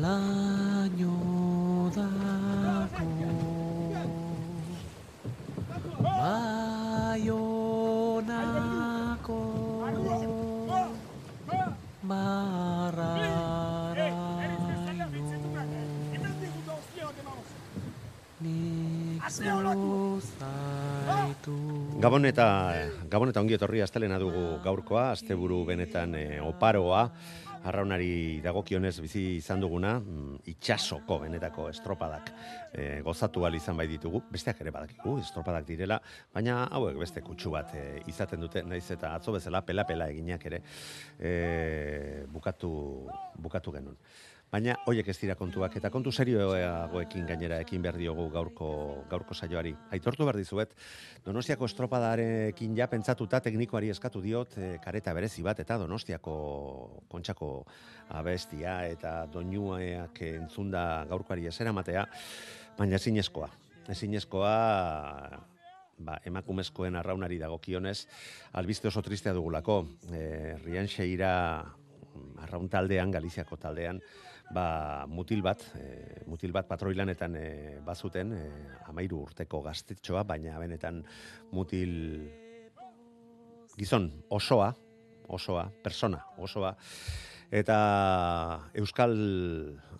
laino dako baionako barraraino nik zuzaitu Gabon eta Gabon eta ongi etorri astelena dugu gaurkoa, asteburu benetan e, oparoa, arraunari dagokionez bizi izan duguna, mm, itxasoko benetako estropadak e, gozatu izan bai ditugu, besteak ere badakigu, estropadak direla, baina hauek beste kutsu bat e, izaten dute, naiz eta atzo bezala pela-pela eginak ere e, bukatu, bukatu genuen. Baina hoiek ez dira kontuak eta kontu serioagoekin gainera ekin behar diogu gaurko gaurko saioari. Aitortu behar dizuet, Donostiako estropadarekin ja pentsatuta teknikoari eskatu diot e, kareta berezi bat eta Donostiako kontxako abestia eta doinuak entzunda gaurkoari esera matea, baina ezinezkoa. Ezinezkoa ba, emakumezkoen arraunari dagokionez, albiste oso tristea dugulako. E, Rian Xeira arraun taldean, Galiziako taldean, ba, mutil bat, e, mutil bat patroilanetan e, bazuten, e, amairu urteko gaztetxoa, baina benetan mutil gizon osoa, osoa, persona, osoa, eta euskal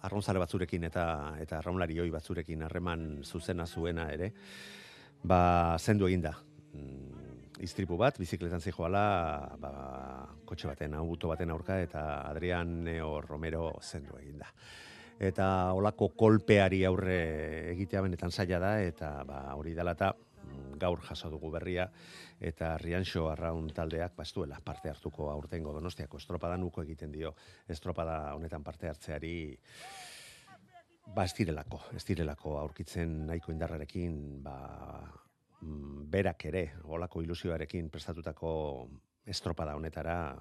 arraunzale batzurekin eta eta arraunlari hoi batzurekin harreman zuzena zuena ere, ba, zendu eginda. Iztripu bat, bizikletan zijoala, ba, kotxe baten, auto baten aurka, eta Adrian Neo Romero zendu eginda. Eta olako kolpeari aurre egitea benetan zaila da, eta ba, hori dela eta mm, gaur jaso dugu berria, eta Rianxo Arraun taldeak bastuela parte hartuko aurtengo donostiako estropada nuko egiten dio estropada honetan parte hartzeari ba ez direlako, ez direlako aurkitzen nahiko indarrarekin ba, berak ere olako ilusioarekin prestatutako estropada honetara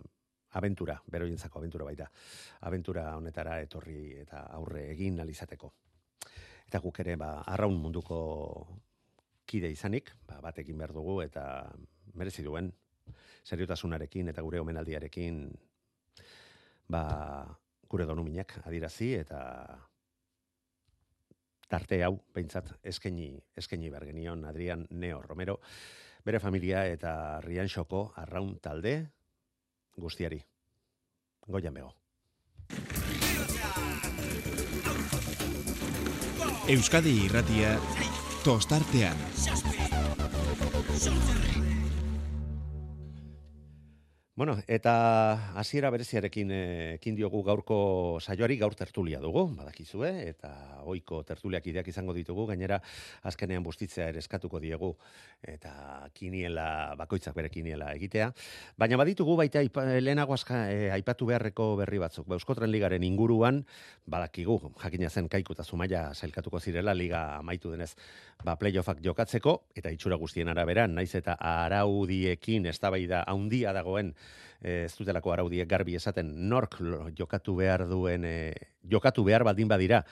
abentura, beroientzako abentura baita, abentura honetara etorri eta aurre egin alizateko. Eta guk ere ba, arraun munduko kide izanik, ba, batekin behar dugu eta merezi duen seriotasunarekin eta gure omenaldiarekin ba, gure donuminak adirazi eta tarte hau behintzat eskaini eskaini behar genion Adrian Neo Romero bere familia eta Rianxoko arraun talde guztiari. Goian bego. Euskadi irratia. Tostartean. Bueno, eta hasiera bereziarekin eh, ekin diogu gaurko saioari gaur tertulia dugu, badakizue, eta ohiko tertuliak ideak izango ditugu, gainera azkenean bustitzea ere eskatuko diegu, eta kiniela, bakoitzak bere kiniela egitea. Baina baditugu baita lehenago aska, eh, aipatu beharreko berri batzuk. Ba, Euskotren Ligaren inguruan, badakigu, jakina zen kaiku eta zumaia sailkatuko zirela, liga amaitu denez, ba, playoffak jokatzeko, eta itxura guztien arabera, naiz eta araudiekin eztabaida handia dagoen, eh, ez dutelako araudiek garbi esaten nork jokatu behar duen, eh, jokatu behar baldin badira,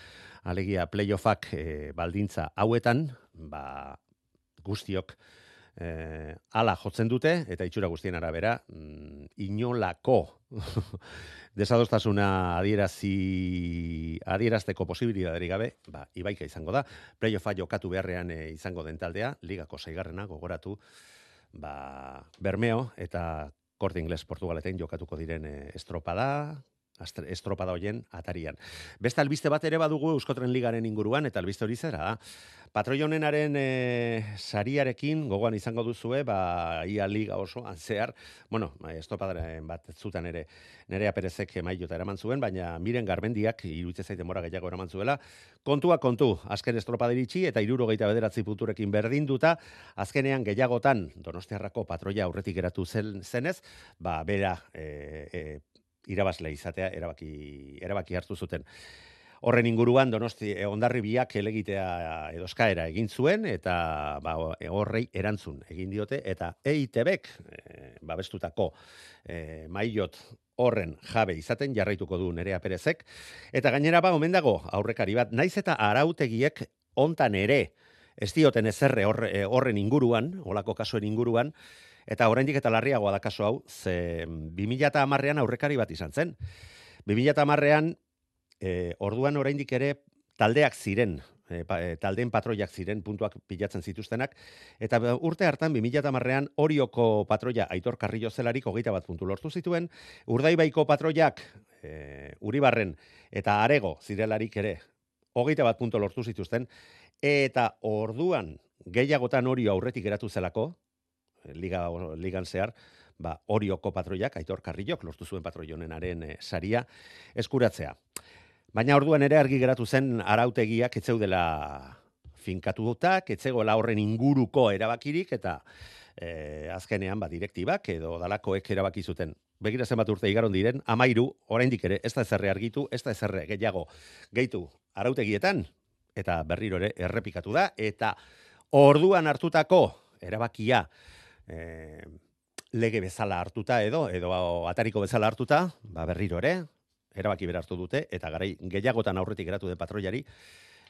alegia playoffak eh, baldintza hauetan, ba, guztiok eh, ala jotzen dute, eta itxura guztien arabera, mm, inolako desadostasuna adierazi adierazteko posibilitaterik gabe, ba, ibaika izango da. Playoffa jokatu beharrean eh, izango den taldea, ligako seigarrena gogoratu, ba, Bermeo eta Korte Ingles Portugaletein jokatuko diren eh, estropada, estropada hoien atarian. Beste albiste bat ere badugu Euskotren Ligaren inguruan, eta albiste hori zera da. Patroi honenaren e, sariarekin gogoan izango duzue, ba, ia liga oso zehar, bueno, estopadaren bat zutan ere nerea perezek mailota eraman zuen, baina miren garbendiak iruditzen zaite mora gehiago eraman zuela. Kontua kontu, azken estropada iritsi eta irurogeita bederatzi punturekin berdinduta, azkenean gehiagotan donostiarrako patroia aurretik geratu zen, zenez, ba, bera e, e, irabazle izatea erabaki, erabaki hartu zuten. Horren inguruan Donosti Hondarribiak elegitea edo eskaera egin zuen eta ba horrei erantzun egin diote eta EITBek e, babestutako e, mailot horren jabe izaten jarraituko du Nerea Perezek eta gainera ba omen dago aurrekari bat naiz eta arautegiek hontan ere ez dioten ezerre horren inguruan, olako kasuen inguruan, eta oraindik eta larriagoa da kaso hau, ze 2010ean aurrekari bat izan zen. 2010ean e, orduan oraindik ere taldeak ziren, e, pa, e, taldeen patroiak ziren puntuak pilatzen zituztenak, eta urte hartan 2010ean Orioko patroia Aitor Carrillo zelarik hogeita bat puntu lortu zituen, Urdaibaiko patroiak e, Uribarren eta Arego zirelarik ere hogeita bat puntu lortu zituzten, eta orduan gehiagotan hori aurretik geratu zelako, liga, ligan zehar, ba, Orioko patroiak, Aitor Carrillok, lortu zuen patroionenaren e, saria, eskuratzea. Baina orduan ere argi geratu zen arautegiak etzeudela finkatu dutak, etzegoela horren inguruko erabakirik, eta e, azkenean ba, direktibak edo dalakoek erabaki zuten. Begira zenbat urte igaron diren, amairu, oraindik ere, ez da ezerre argitu, ez da ezerre gehiago gehitu arautegietan, eta berriro ere errepikatu da, eta orduan hartutako erabakia e, lege bezala hartuta edo, edo atariko bezala hartuta, ba berriro ere, erabaki berartu dute, eta garai gehiagotan aurretik geratu de patroiari,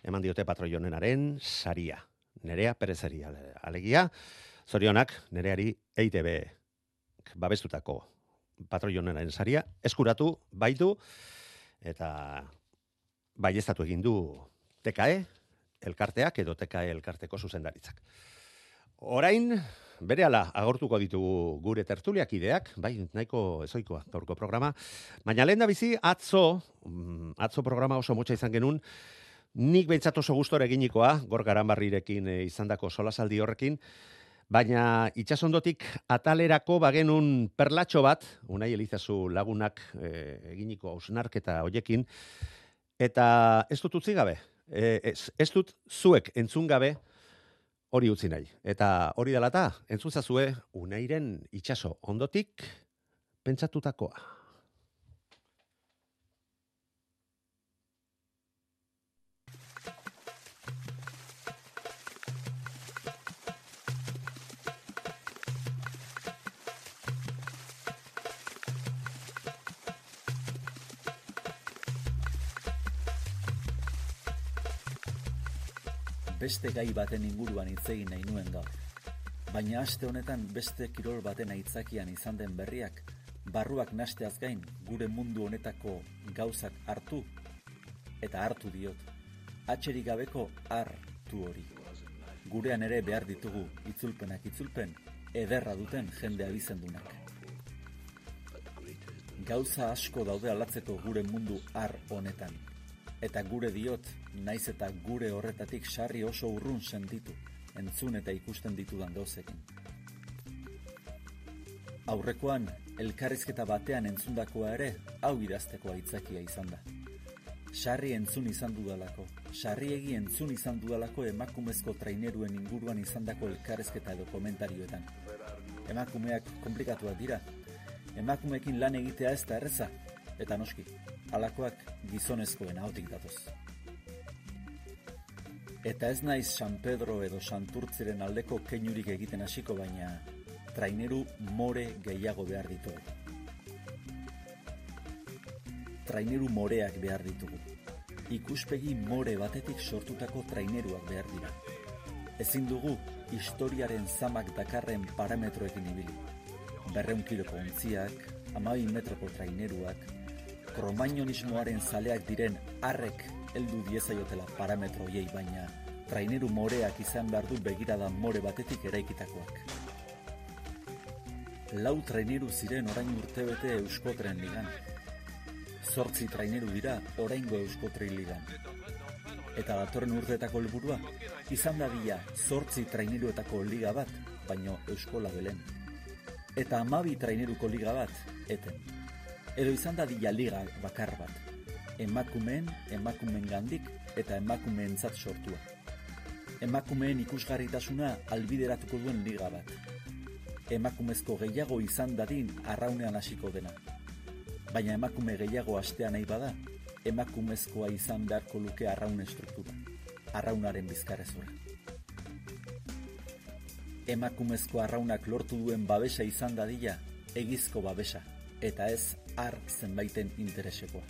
eman diote patroionenaren saria. Nerea perezari alegia, zorionak nereari EITB babestutako patroionenaren saria, eskuratu, baitu, eta baiestatu egin du TKE, elkarteak edo TKE elkarteko zuzendaritzak. Orain, bere ala agortuko ditugu gure tertuliak ideak, bai, nahiko ezoikoa gaurko programa, baina lehen da bizi, atzo, mm, atzo programa oso motxa izan genuen, nik behintzat oso gustora eginikoa, gor garanbarrirekin e, izandako solasaldi horrekin, baina itxasondotik atalerako bagenun perlatxo bat, unai elizazu lagunak e, eginiko hausnarketa hoiekin, eta ez dut utzi gabe, e, ez, ez dut zuek entzun gabe, hori utzi nahi. Eta hori dela eta, entzuzazue, unairen itxaso ondotik pentsatutakoa. Beste gai baten inguruan hitz egin nahi nuen gaur. Baina aste honetan beste kirol baten aitzakian izan den berriak, barruak nasteaz gain gure mundu honetako gauzak hartu eta hartu diot. Atxerik gabeko hartu hori. Gurean ere behar ditugu itzulpenak itzulpen ederra duten jende abizendunak. Gauza asko daude alatzeko gure mundu har honetan. Eta gure diot naiz eta gure horretatik sarri oso urrun sentitu, entzun eta ikusten ditudan gauzekin. Aurrekoan, elkarrizketa batean entzundakoa ere, hau idazteko aitzakia izan da. Sarri entzun izan dudalako, sarri egi entzun izan dudalako emakumezko traineruen inguruan izandako elkarrizketa edo komentarioetan. Emakumeak komplikatuak dira, emakumeekin lan egitea ez da erreza, eta noski, alakoak gizonezkoen ahotik datoz. Eta ez naiz San Pedro edo Santurtziren aldeko keinurik egiten hasiko baina traineru more gehiago behar ditugu. Traineru moreak behar ditugu. Ikuspegi more batetik sortutako traineruak behar dira. Ezin dugu historiaren zamak dakarren parametroekin ibili. Berreun kiloko ontziak, amabi metroko traineruak, kromainonismoaren zaleak diren arrek heldu diezaiotela parametro hiei baina traineru moreak izan behar du begirada more batetik eraikitakoak. Lau traineru ziren orain urtebete euskotren ligan. Zortzi traineru dira oraingo euskotri ligan. Eta datorren urteetako helburua izan da bila zortzi traineruetako liga bat, baino euskola belen. Eta amabi traineruko liga bat, eten. Edo izan da dila liga bakar bat, emakumeen, emakumeen gandik eta emakumeen zat sortua. Emakumeen ikusgarritasuna albideratuko duen liga bat. Emakumezko gehiago izan dadin arraunean hasiko dena. Baina emakume gehiago astea nahi bada, emakumezkoa izan beharko luke arraun estruktura, arraunaren bizkarrezura. Emakumezko arraunak lortu duen babesa izan dadila, egizko babesa, eta ez ar zenbaiten interesekoa.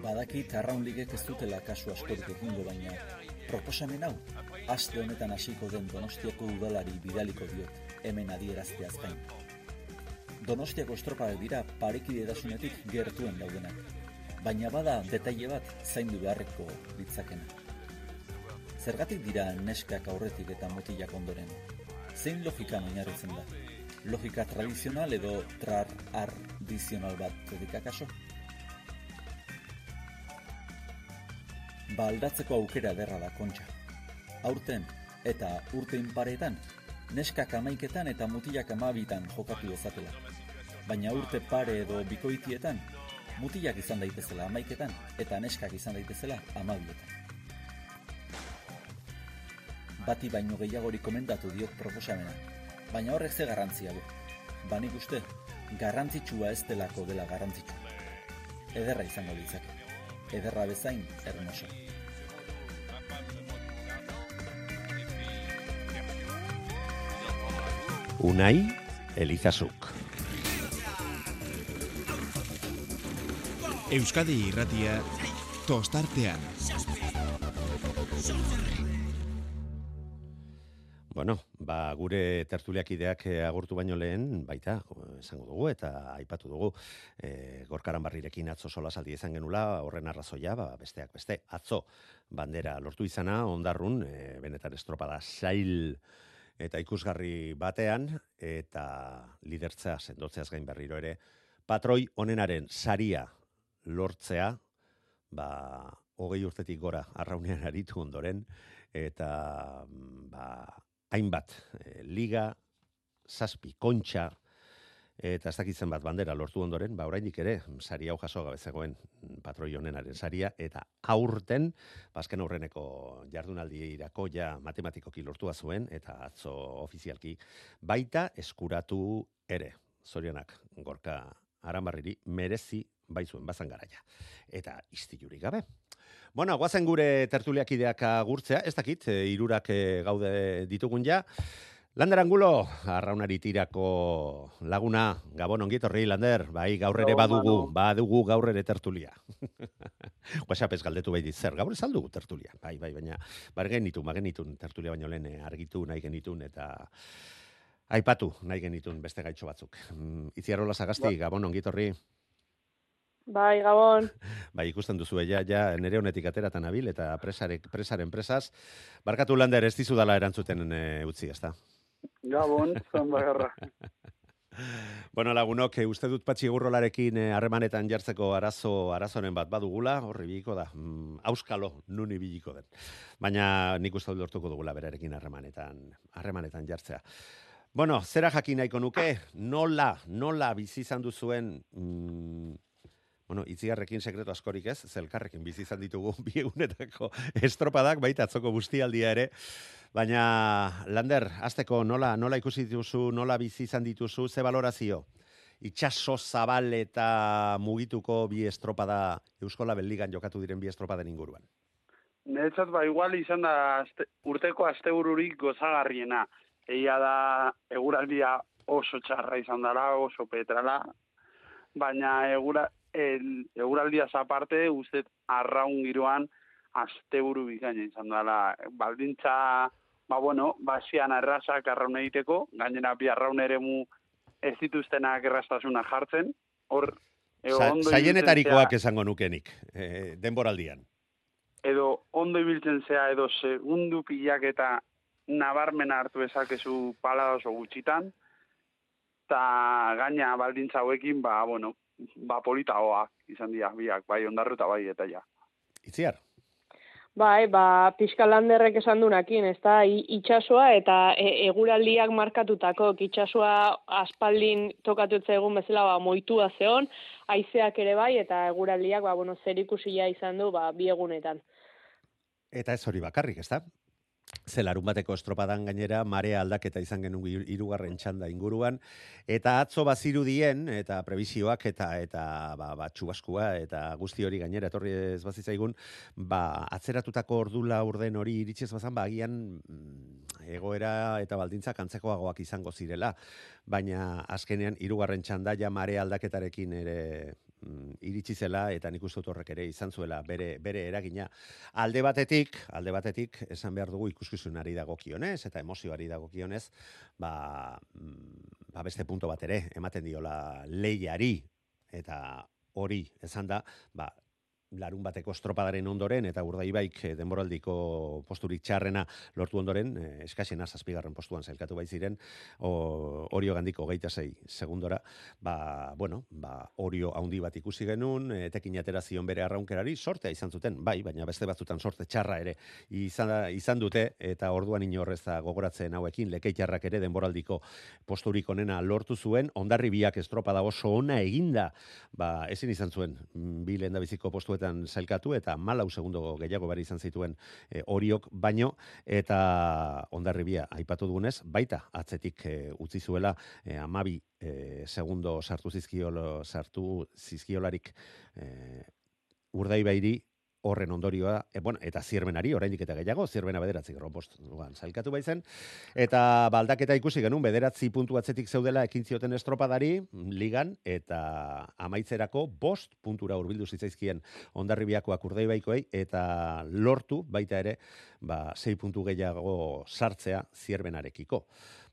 Badakit arraun ligek ez dutela kasu askorik egingo baina, proposamen hau, aste honetan hasiko den Donostiako udalari bidaliko diot, hemen adierazteaz gain. Donostiako estropadak dira parekide edasunetik gertuen daudenak, baina bada detaile bat zaindu beharreko ditzakena. Zergatik dira neskak aurretik eta mutilak ondoren? Zein logikan oinarritzen da? Logika tradizional edo trar ardizional bat dedikakaso? Ba aldatzeko aukera derra da kontxa. Aurten eta urte paretan, neskak amaiketan eta mutilak amabitan jokatu dezatela. Baina urte pare edo bikoitietan, mutilak izan daitezela amaiketan eta neskak izan daitezela amabietan. Bati baino gehiagori komendatu diot proposamena, baina horrek ze garrantzia du. Banik uste, garrantzitsua ez delako dela garrantzitsu. Ederra izango ditzake. Ederra bezain, hermoso. Unai Elizazuk. Euskadi irratia tostartean. Bueno, ba, gure tertuliakideak eh, agurtu baino lehen, baita, esango dugu, eta aipatu dugu, e, gorkaran barrirekin atzo sola saldi izan genula, horren arrazoia, ba, besteak beste, atzo bandera lortu izana, ondarrun, e, benetan estropada sail eta ikusgarri batean, eta lidertzea, sendotzeaz gain berriro ere, patroi onenaren saria lortzea, ba, hogei urtetik gora arraunean aritu ondoren, eta ba, hainbat e, liga, zazpi, kontxa, eta ez dakitzen bat bandera lortu ondoren, ba oraindik ere, sari hau jaso gabe zegoen patroi honenaren saria, eta aurten, bazken aurreneko jardunaldi irako ja matematikoki lortua zuen, eta atzo ofizialki, baita eskuratu ere, zorionak, gorka arambarriri, merezi baizuen bazan garaia. Eta istilurik gabe. Bueno, guazen gure tertuliakideak agurtzea, ez dakit, e, irurak e, gaude ditugun ja. Lander Angulo, arraunari tirako laguna, gabon ongitorri, Lander, bai, gaur ere badugu, badugu gaur ere tertulia. WhatsApp ez galdetu bai zer, gaur ez aldugu tertulia, bai, bai, baina, bar genitu, ma genitun tertulia baino lehen eh, argitu nahi genitun, eta aipatu nahi genitun beste gaitxo batzuk. Mm, Itziarola Sagasti, ba. gabon ongitorri. Bai, Gabon. Bai, ikusten duzu, ja, ja, nere honetik ateratan abil, eta presarek, presaren presaz, barkatu lander ez dizudala erantzuten e, utzi, ezta? Gabon, zan bagarra. bueno, lagunok, e, uste dut patxi gurrolarekin eh, harremanetan jartzeko arazo arazoren bat badugula, horri biliko da, mm, auskalo, nuni biliko den. Baina nik uste dut lortuko dugula berarekin harremanetan, harremanetan jartzea. Bueno, zera jakin nahiko nuke, nola, nola bizi izan duzuen mm, bueno, itziarrekin sekretu askorik ez, zelkarrekin bizi izan ditugu bi egunetako estropadak, baita atzoko guztialdia ere, baina, Lander, azteko nola, nola ikusi dituzu, nola bizi izan dituzu, ze balorazio? Itxaso zabal eta mugituko bi estropada Euskola Belligan jokatu diren bi estropaden inguruan. Netzat ba, igual izan da azte, urteko astebururik gozagarriena. Egia da, eguraldia oso txarra izan dara, oso petrala, baina egura, el euraldia aparte usted arraun giroan asteburu bikaina izan dela. Baldintza ba bueno basian arrasak arraun egiteko gainera bi arraun eremu ez dituztenak errastasuna jartzen. Hor Zailenetarikoak esango nukenik, eh, denboraldian. Edo ondo ibiltzen zea, edo segundu pilak eta nabarmen hartu ezakezu pala oso gutxitan, eta gaina baldintza hauekin, ba, bueno, ba, polita izan dira, biak, bai, ondarru eta bai, eta ja. Itziar? Bai, ba, landerrek esan dunakin, ez da, itxasua eta e, eguraldiak markatutako, itxasua aspaldin tokatutze egun bezala, ba, moitua zeon, aizeak ere bai, eta eguraldiak, ba, bueno, zer izan du, ba, bi egunetan. Eta ez hori bakarrik, ez da? Ze larun bateko estropadan gainera marea aldaketa izan genuen hiru- hirugarren txanda inguruan. Eta atzo bazirudien eta prebisioak eta eta ba, ba txubaskua eta guzti hori gainera etorri ez bazitzaigun ba atzeratutako ordula urden hori iritsi ez bazan ba agian mm, egoera eta baldintzak antzekoagoak izango zirela. Baina azkenean hirugarren txanda ja marea aldaketarekin ere mm, iritsi zela eta nik uste horrek ere izan zuela bere bere eragina. Alde batetik, alde batetik esan behar dugu ikuskizunari dagokionez eta emozioari dagokionez, ba, mm, ba beste punto bat ere ematen diola lehiari. Eta hori esan da, ba, larun bateko estropadaren ondoren eta urdaibaik eh, denboraldiko posturik txarrena lortu ondoren, eh, eskasena zazpigarren postuan zailkatu baiziren, o, orio gandiko geita zei segundora, ba, bueno, ba, orio haundi bat ikusi genuen, etekin atera zion bere arraunkerari, sortea izan zuten, bai, baina beste batzutan sorte txarra ere izan, izan dute, eta orduan inorrez da gogoratzen hauekin, lekeitarrak ere denboraldiko posturik onena lortu zuen, ondarri biak estropada oso ona eginda, ba, ezin izan zuen, mm, bi lehen biziko postuetan zailkatu, eta malau segundo gehiago bari izan zituen e, oriok baino, eta ondarribia aipatu dugunez, baita atzetik e, utzi zuela e, amabi e, segundo sartu zizkiolo, sartu zizkiolarik e, urdaibairi horren ondorioa, e, bueno, eta zierbenari, oraindik eta gehiago, zierbena bederatzi gero postuan zailkatu baizen, eta baldaketa ikusi genuen bederatzi puntu atzetik zeudela ekin zioten estropadari, ligan, eta amaitzerako bost puntura hurbildu zitzaizkien ondarribiakoak urdaibaikoei, eta lortu baita ere, ba, sei puntu gehiago sartzea zierbenarekiko.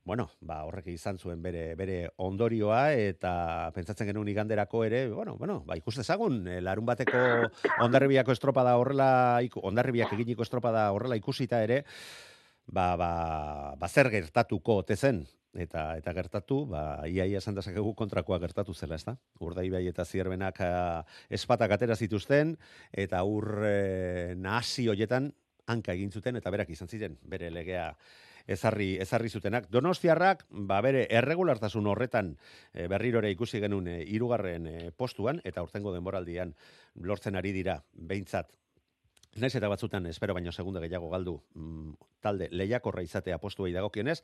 Bueno, ba, horrek izan zuen bere, bere ondorioa eta pentsatzen genuen iganderako ere, bueno, bueno, ba, ikus dezagun, eh, larun bateko ondarribiako estropada horrela, ondarribiak eginiko estropada horrela ikusita ere, ba, ba, ba zer gertatuko ote zen, eta eta gertatu, ba iaia esan dezakegu kontrakoa gertatu zela, ezta? Urdaibai eta Zierbenak a, espatak atera zituzten eta ur e, nahasi hoietan hanka egin zuten eta berak izan ziren bere legea ezarri ezarri zutenak. Donostiarrak ba bere erregulartasun horretan e, berriro ere ikusi genuen e, hirugarren e, postuan eta urtengo denboraldian lortzen ari dira behintzat Naiz eta batzutan espero baino segunde gehiago galdu mm, talde lehiakorra izatea postuei dagokionez,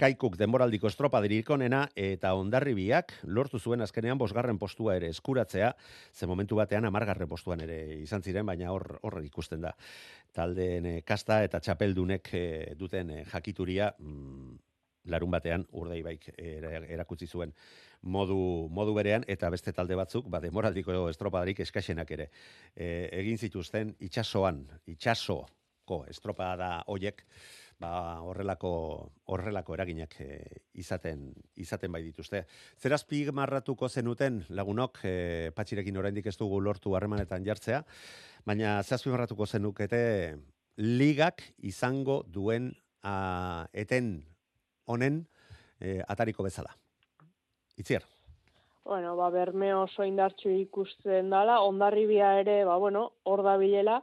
Kaikuk denboraldiko estropa dirikonena eta ondarribiak lortu zuen azkenean bosgarren postua ere eskuratzea, ze momentu batean amargarren postuan ere izan ziren, baina hor hor ikusten da. Taldeen eh, kasta eta txapeldunek eh, duten eh, jakituria mm, larun batean urdaibaik era- erakutsi zuen modu, modu berean eta beste talde batzuk ba demoraldiko estropadarik eskaxenak ere e, egin zituzten itsasoan itsasoko estropada hoiek ba horrelako horrelako eraginak e, izaten izaten bai dituzte. Zerazpi marratuko zenuten lagunok e, patxirekin oraindik ez dugu lortu harremanetan jartzea, baina zehazpi marratuko zenukete ligak izango duen a, eten honen e, atariko bezala. Itziar. Bueno, ba, berme oso indartxu ikusten dala, ondarribia ere, ba, bueno, hor da bilela,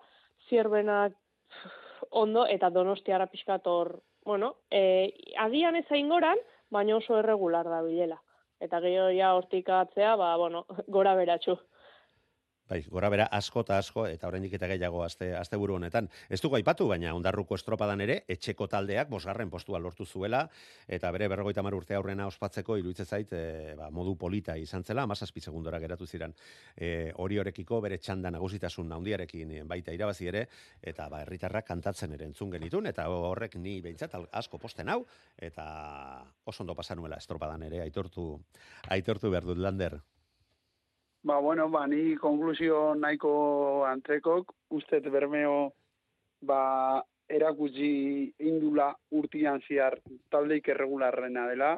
zierbenak ondo, eta donostiara pixkat hor, bueno, e, agian ez goran, baina oso erregular da bilela. Eta gehiago ja hortik atzea, ba, bueno, gora beratxu. Bai, gora bera asko eta asko eta oraindik eta gehiago aste asteburu honetan. Ez dugu aipatu, baina ondarruko estropadan ere etxeko taldeak bosgarren postua lortu zuela eta bere 50 urte aurrena ospatzeko iruditzen zait e, ba, modu polita izan zela, 17 segundora geratu ziren. E, hori horekiko bere txanda nagusitasun handiarekin e, baita irabazi ere eta ba herritarrak kantatzen ere entzun genitun eta horrek ni behintzat asko posten hau eta oso ondo pasa nuela estropadan ere aitortu aitortu behar dut lander. Ba, bueno, ba, ni konklusio nahiko antzekok, ustet bermeo, ba, erakutsi indula urtian ziar taldeik erregularrena dela,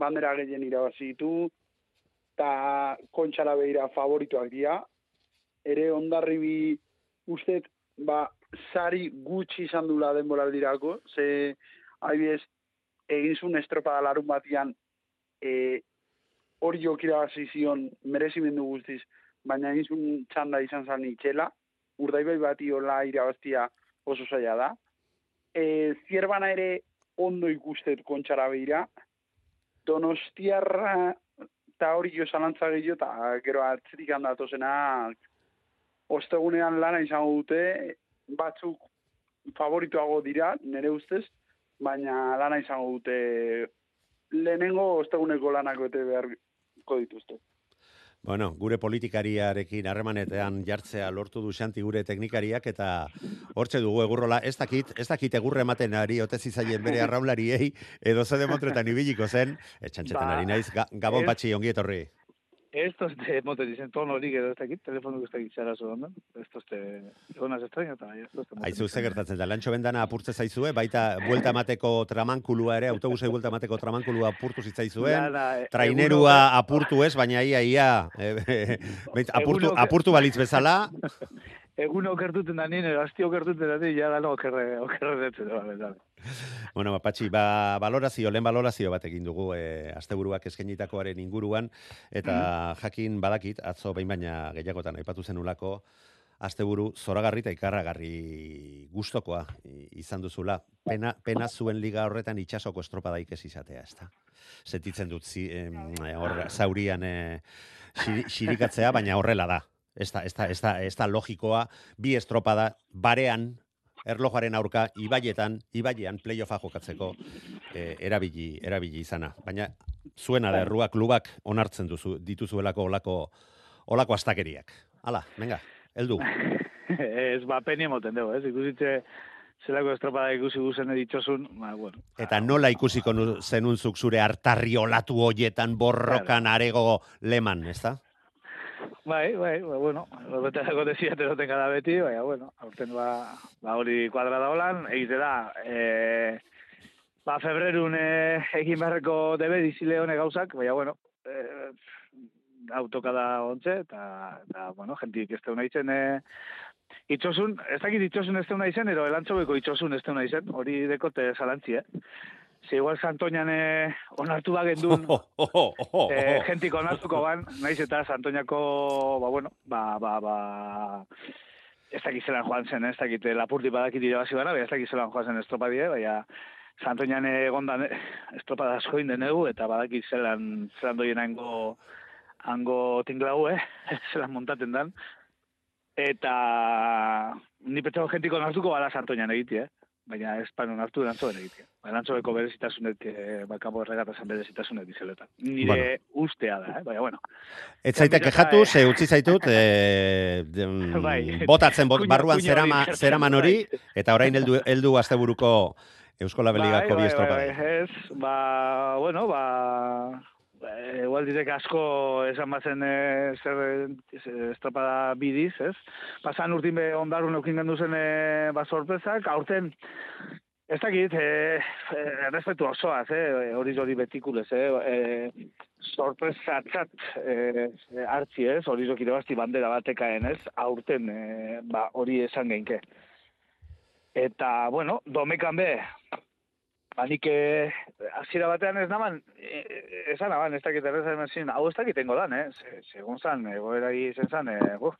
bandera gehien irabazi ditu, eta kontxala behira favoritoak dira, ere ondarribi ustet, ba, sari gutxi izan dula denboraldirako, ze, adibidez, egin zuen estropada larun batian, e, hori jokira zion merezimendu guztiz, baina egin zuen txanda izan zan itxela, urdaibai bati hola irabaztia oso zaila da. E, zierbana ere ondo ikustet kontxara behira, donostiarra eta hori jo zalantza gehiago, eta gero atzetik handatozena ostegunean lana izango dute, batzuk favorituago dira, nire ustez, baina lana izango dute lehenengo osteguneko lanako ete beharko dituzte. Bueno, gure politikariarekin harremanetean jartzea lortu du Xanti gure teknikariak eta hortxe dugu egurrola, ez dakit, ez dakit egurre ematen ari ote zizaien bere arraunlariei edo ze demontretan ibiliko zen, etxantxetan Ba, ari naiz, ga, gabon patxi ongi etorri. Esto este mote dicen tono hori edo ez dakit, telefono ez dakit zara zu ondo. Esto este egonaz extraño eta este mote Aizu ze gertatzen da, lantxo bendana apurtze zaizue, baita buelta emateko tramankulua ere, autobusei buelta emateko tramankulua apurtu zitzaizuen, da, e- trainerua apurtu ez, baina ia, ia, e, behin, apurtu, apurtu balitz bezala, Egun okertuten da nien, asti okertuten da nien, ja da no okerre, okerre detzen, bale, bale. Bueno, ba, Patxi, ba, valorazio, lehen valorazio bat egin dugu e, asteburuak eskenitakoaren inguruan, eta jakin badakit, atzo behin baina gehiagotan aipatu zenulako, asteburu zoragarri eta ikarragarri gustokoa izan duzula. Pena, pena zuen liga horretan itxasoko estropadaik ez izatea, ezta? Sentitzen dut, zi, em, hor, zaurian e, xiri- xirikatzea, baina horrela da. Ez da, ez da, ez da, ez da logikoa, bi estropada barean, erlojaren aurka, ibaietan, ibaian playoffa jokatzeko e, erabili, erabili izana. Baina zuena da errua klubak onartzen duzu, dituzuelako olako, olako astakeriak. Hala, venga, heldu. ez, ba, peni emoten dugu, ez? Ikusitze, zelako estropada ikusi guzen editxosun, ba, bueno. Eta nola ikusiko nu- zenunzuk zure hartarri olatu hoietan borrokan arego leman, ez da? Bai, bai, ba, bueno, horretarako desiat eroten gara beti, baina, bueno, aurten ba, ba hori kuadrada holan, egite da, e, ba, febrerun e, egin beharreko debe dizile honek gauzak, baina, bueno, e, autoka da ontze, eta, eta bueno, jentik ez teuna izen, e, itxosun, ez dakit itxosun ez teuna izen, ero elantzobeko itxosun ez teuna izen, hori dekote zalantzi, eh? Ze igual Santoñan eh, onartu bagendun, Oh, oh, oh, oh, oh. eh, jentik onartuko ban, naiz eta Santoñako, ba, bueno, ba, ba, ba, ez dakit zelan joan zen, ez dakit eh, lapurti badakit irabazi bana, ez dakit zelan joan zen estropadie, baina Santoñan egondan eh, estropada asko inden egu, eta badakit zelan, zelan doien hango, hango tinglau, eh? zelan montaten dan. Eta ni petxago jentiko onartuko bala Santoñan egiti, eh? Baina ez pan onartu erantzoen egitea. Erantzobeko berezitasunet, eh, bakabo erregatazan berezitasunet dizeletan. Nire Bueno. ustea da, eh? baina bueno. Ez zaite kejatu, eta, ze utzi zaitut, e, de, mm, Bai. botatzen bot, barruan kuña zerama, hori, zeraman hori, bai. eta orain heldu, heldu asteburuko Euskola Beligako bi bai, estropadei. bai, ez, ba, bueno, ba, eh, igual direk asko esan bazen eh, zer eh, estropada bidiz, ez? Pasan urtin be ondarun eukin gendu zen eh, ba aurten Ez dakit, eh, eh, respetu osoaz, eh, hori hori betikulez, eh, eh, sorpresatzat eh, hartzi ez, hori zok irabazti bandera batekaen ez, aurten eh, ba, hori esan geinke. Eta, bueno, domekan be, ba, nik eh, hasiera batean ez naman, eh, esan aban, ez dakit errezen mezin, hau ez dakit tengo dan, eh, Se- segun zan, egoera izen zan, eh, buf,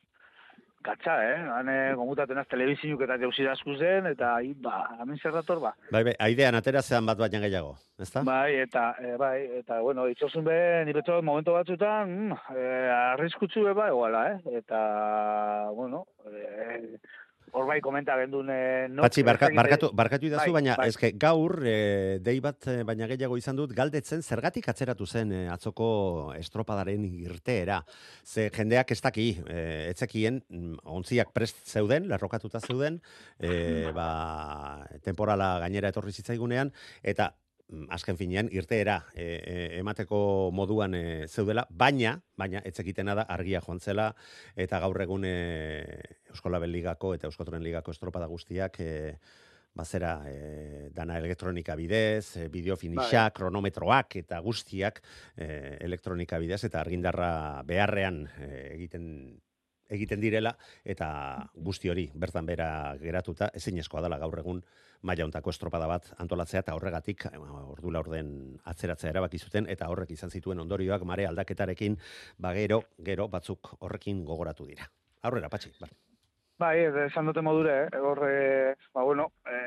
gatsa, eh, han gomutaten az telebizinuk eta jauzira asku zen, eta hi, ba, hemen zer dator, ba. Bai, bai, aidean atera zean bat baina gehiago, ezta? Bai, eta, e, bai, eta, bueno, itxosun be, nire betxo, momentu batzutan, mm, e, arriskutsu be, bai, iguala, eh? Eta, bueno, e, hor bai komenta gendun, e, no, Patxi, barka, barkatu, barkatu idazu, Bai, baina bai. eske gaur e, dei bat e, baina gehiago izan dut galdetzen zergatik atzeratu zen e, atzoko estropadaren irteera. Ze jendeak ez daki, e, etzekien, mm, ontziak prest zeuden, lerrokatuta zeuden, e, ba, temporala gainera etorri zitzaigunean, eta azken finean irteera e, e, emateko moduan e, zeudela, baina, baina etzekitena da argia joan zela, eta gaur egun e, Euskola Ligako eta Euskotren Ligako estropada guztiak e, bazera e, dana elektronika bidez, e, bideo finixa, kronometroak eta guztiak e, elektronika bidez eta argindarra beharrean e, egiten egiten direla eta guzti hori bertan bera geratuta ezinezkoa dela gaur egun maila hontako estropada bat antolatzea eta horregatik eh, ordu laurden atzeratzea erabaki zuten eta horrek izan zituen ondorioak mare aldaketarekin ba gero gero batzuk horrekin gogoratu dira. Aurrera, patxi. Bai. Bai, ez, esan dute modure, eh? hor, e, ba, bueno, e,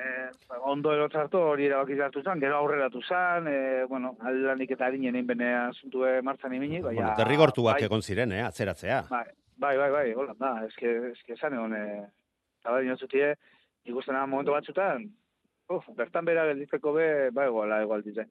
ondo erotzartu hori erabaki hartu zen, gero aurreratu zen, e, bueno, aldanik eta harinen egin bene asuntue martzan imini, baina... Bueno, derrigortuak bai, egon ziren, eh, atzeratzea. Bai, bai, bai, bai, hola, da, eske, eske esan egon, e, eta bai, dinozutie, ikusten da momentu batzutan, uf, bertan bera gelditzeko be, ba egoala egoal dize.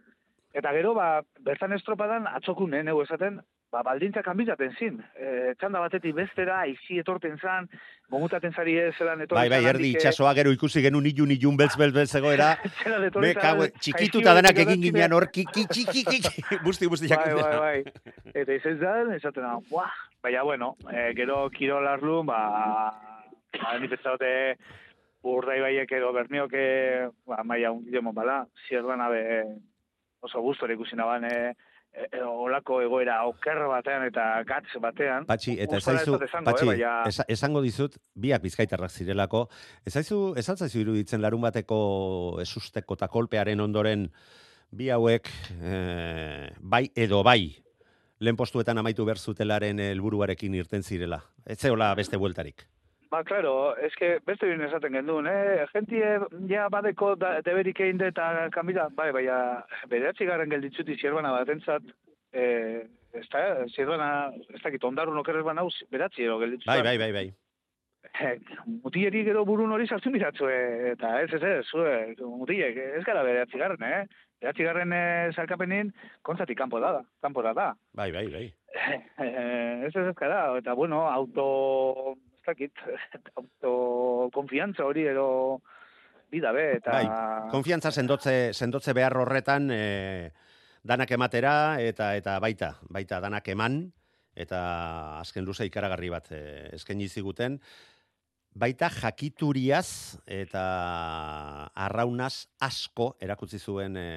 Eta gero, ba, bertan estropadan atzokun, eh, nego esaten, ba, baldintza kanbizaten zin. E, txanda batetik bestera, izi etorten zan, momutaten zari ez zelan etorten Bai, bai, erdi eh, itxasoa gero ikusi genuen ilun ilun beltz beltz beltz egoera. Me kago, txikituta denak egin ginean hor, kiki, txiki, kiki, busti, busti Bai, jakin bai, bai. Eta izen zan, esaten da, buah, baina, bueno, eh, gero kirol arlun, ba, ba, ni pentsaute urdai baiek edo berniok, eh, ba, maia un bala, zierban abe oso gustora ikusi naban, eh, eh, olako egoera oker batean eta gatz batean. Patxi, eta ezaizu, esango, patxi, eh, esa- esango dizut, biak bizkaitarrak zirelako, ezaizu, ez altzaizu iruditzen larun bateko esusteko eta kolpearen ondoren bi hauek, eh, bai edo bai, lehen postuetan amaitu behar zutelaren helburuarekin irten zirela. Ez zeola beste bueltarik. Ba, claro, eske beste bin esaten gendun, eh? Gentie ja badeko da, deberik egin eta kamila, bai, baina bederatzi garen gelditzuti zierbana batentzat, eh, ez da, zierbana, ez dakit, ondarun okerrez bana beratzi ero gelditzutan. Bai, bai, bai, bai. Eh, mutieri gero burun hori sartu miratzu, eh, eta ez, ez, ez, zue, mutiek, ez gara bederatzi garren, eh? Bederatzi garren eh, zarkapenin, kontzatik kanpo da, kanpo da da. Bai, bai, bai. Eh, ez ez ez gara, eta bueno, auto, dakit, autokonfiantza hori edo bidabe, eta... Bai, konfiantza sendotze, sendotze behar horretan e, danak ematera eta eta baita, baita danak eman eta azken luze ikaragarri bat e, eskaini ziguten. Baita jakituriaz eta arraunaz asko erakutsi zuen e,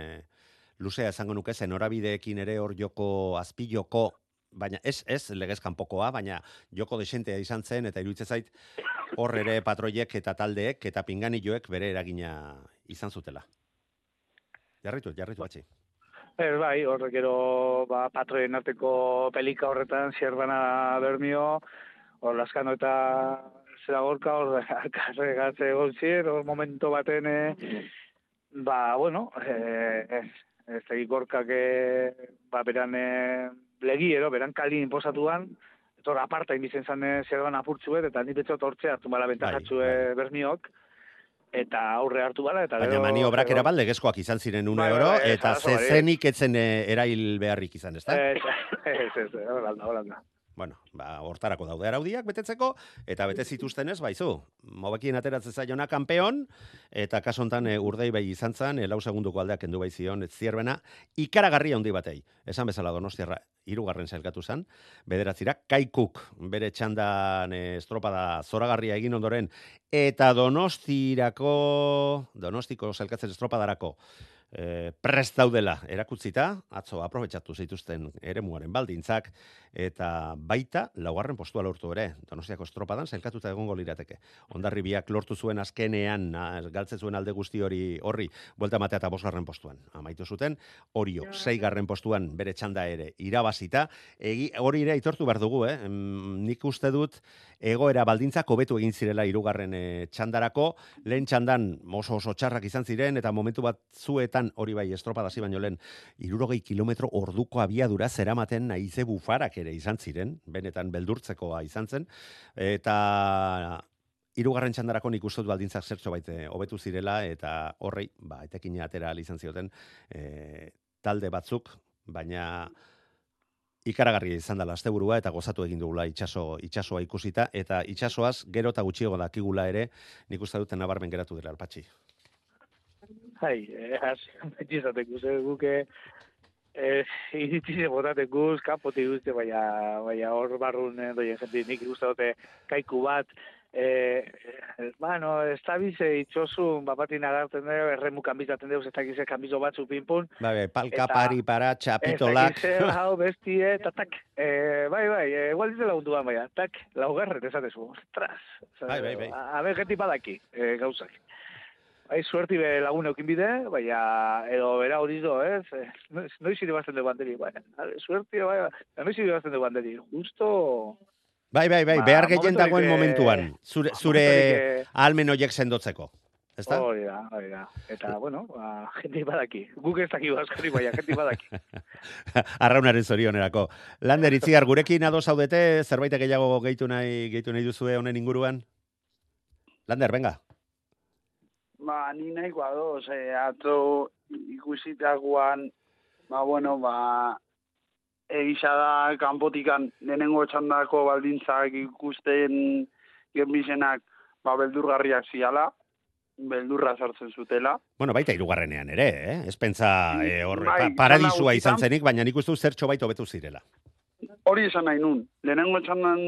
luzea esango nuke zen norabideekin ere hor joko azpiloko baina ez ez legez kanpokoa, baina joko desentea izan zen eta iruditzen zait hor ere patroiek eta taldeek eta pinganilloek bere eragina izan zutela. Jarritu, jarritu batxi. Ez bai, horrek gero ba, patroien arteko pelika horretan, zierbana bermio, hor laskano eta zera gorka, hor karregatze egon zier, hor momento baten, eh, ba, bueno, eh, ez egin gorkak, eh, ba, beran, eh, legi, ero, beran kalin inposatuan, etor aparta inbizen zan eh, zerban apurtzuet, eta ni betzot hortze hartu bala bentajatzu Bai, bai. eh, bermiok, eta aurre hartu bala, eta Baina gero- maniobrak erabat legezkoak izan ziren une Bai, bai, oro, bai, eta zezenik etzen eh, erail beharrik izan, ezta? Ez, ez, ez, holanda, holanda. Bueno, ba, hortarako daude araudiak betetzeko, eta bete zituztenez, baizu, mobekien ateratzen zaiona kanpeon, eta kaso hontan e, urdei bai izan zen, e, lau segunduko aldeak kendu bai zion, ez zierbena, ikaragarri handi batei. Esan bezala donostiarra, hirugarren sailkatu zen, bederatzira, kaikuk bere txandan e, estropada zoragarria egin ondoren, eta donostirako, donostiko sailkatzen estropadarako, e, prest daudela erakutzita, atzo aprobetsatu zituzten eremuaren baldintzak, eta baita laugarren postua lortu ere, Donostiako estropadan sailkatuta egongo lirateke. Ondarribiak lortu zuen azkenean, galtze zuen alde guzti hori horri, buelta matea eta bosgarren postuan. Amaitu zuten, orio, seigarren postuan bere txanda ere irabazita, egi, hori ere aitortu behar dugu, eh? Em, nik uste dut, egoera baldintzak hobetu egin zirela hirugarren e, txandarako, lehen txandan oso oso txarrak izan ziren, eta momentu bat zuetan hori bai estropada hasi baino lehen, irurogei kilometro orduko abiadura zeramaten naize bufarak ere izan ziren, benetan beldurtzekoa izan zen, eta hirugarren txandarako nik uste dut baldintzak zertxo baite hobetu zirela, eta horrei, ba, etekin atera izan zioten, e, talde batzuk, baina ikaragarria izan dela asteburua eta gozatu egin dugula itsaso itsasoa ikusita eta itsasoaz gero eta gutxiago dakigula ere nik uste duten nabarmen geratu dela alpatxi. Hai, eh, hasi, beti guze guke, eh, iritzi botatek guz, kapotik guzti, baina, baina hor barrun eh, doien jenti, nik dute kaiku bat, eh, eh, bueno, ez da bize itxosun, bapatin agarten dugu, erremu kanbizaten dugu, ez da gize kanbizo batzu pinpun, Ba, be, palka Eta- pari para txapitolak. Ez dakize, hau, bestie, eta tak. Eh, bai, bai, eh, igual dize lagunduan, baina, tak, laugarret esatezu, ostras. Bai, bai, bai. A, a ber, geti badaki, eh, gauzak. Bai, suerti be lagun eukin bide, baina, edo bera hori do, ez? Eh, noiz, noiz iribazten dugu banderi, baina, suerti, bai, bai, noiz iribazten dugu banderi. Justo... Bai, bai, bai, Ba, behar gehien dagoen momentuan. Zure, zure eh, almen horiek sendotzeko. Ezta? Hori da, hori da. Eta, bueno, ba, jenti badaki. Guk ez daki askori, baina jenti badaki. Arraunaren zorionerako. Lander itziar, gurekin ados zaudete, zerbait gehiago gehitu nahi, gehitu nahi duzue honen inguruan? Lander, venga. Ba, ni nahiko adoz, eh, atzo ikusitakoan, ba, bueno, ba, egisa da kanpotikan lehenengo txandako baldintzak ikusten genbizenak, ba, beldurgarriak ziala, beldurra sartzen zutela. Bueno, baita hirugarrenean ere, eh? Ez pentsa eh, hor, Bai, pa- paradisua izan zenik, baina nik uste zertxo baita hobetu zirela. Hori esan nahi nun, lehenengo txandan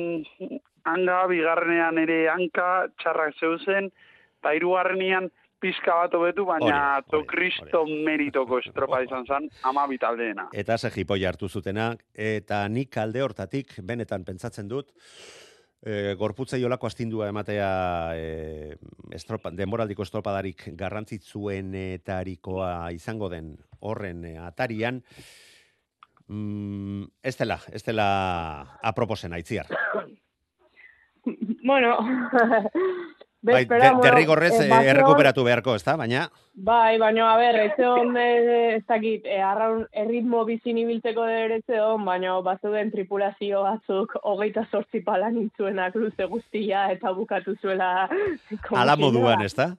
hanga, bigarrenean ere hanka, txarrak zeuzen, eta hirugarrenean pizka bat hobetu, baina to kristo meritoko estropa izan zen, ama bitaldeena. Eta ze jipoia hartu zutenak, eta nik alde hortatik, benetan pentsatzen dut, e, gorputzei olako astindua ematea e, estropa, denboraldiko estropadarik garrantzitsuenetarikoa izango den horren atarian, mm, ez dela, ez dela aproposen aitziar. Bueno, Bai, de, derrigorrez eh, eh, bazeon- errekuperatu beharko, ez da? Baina, Bai, baina, a ber, eh, ez dakit, eh, arraun erritmo bizin ibiltzeko ere ez egon, baina bazuden tripulazio batzuk hogeita sortzi palan intzuenak luze guztia eta bukatu zuela. ala moduan, que ez da?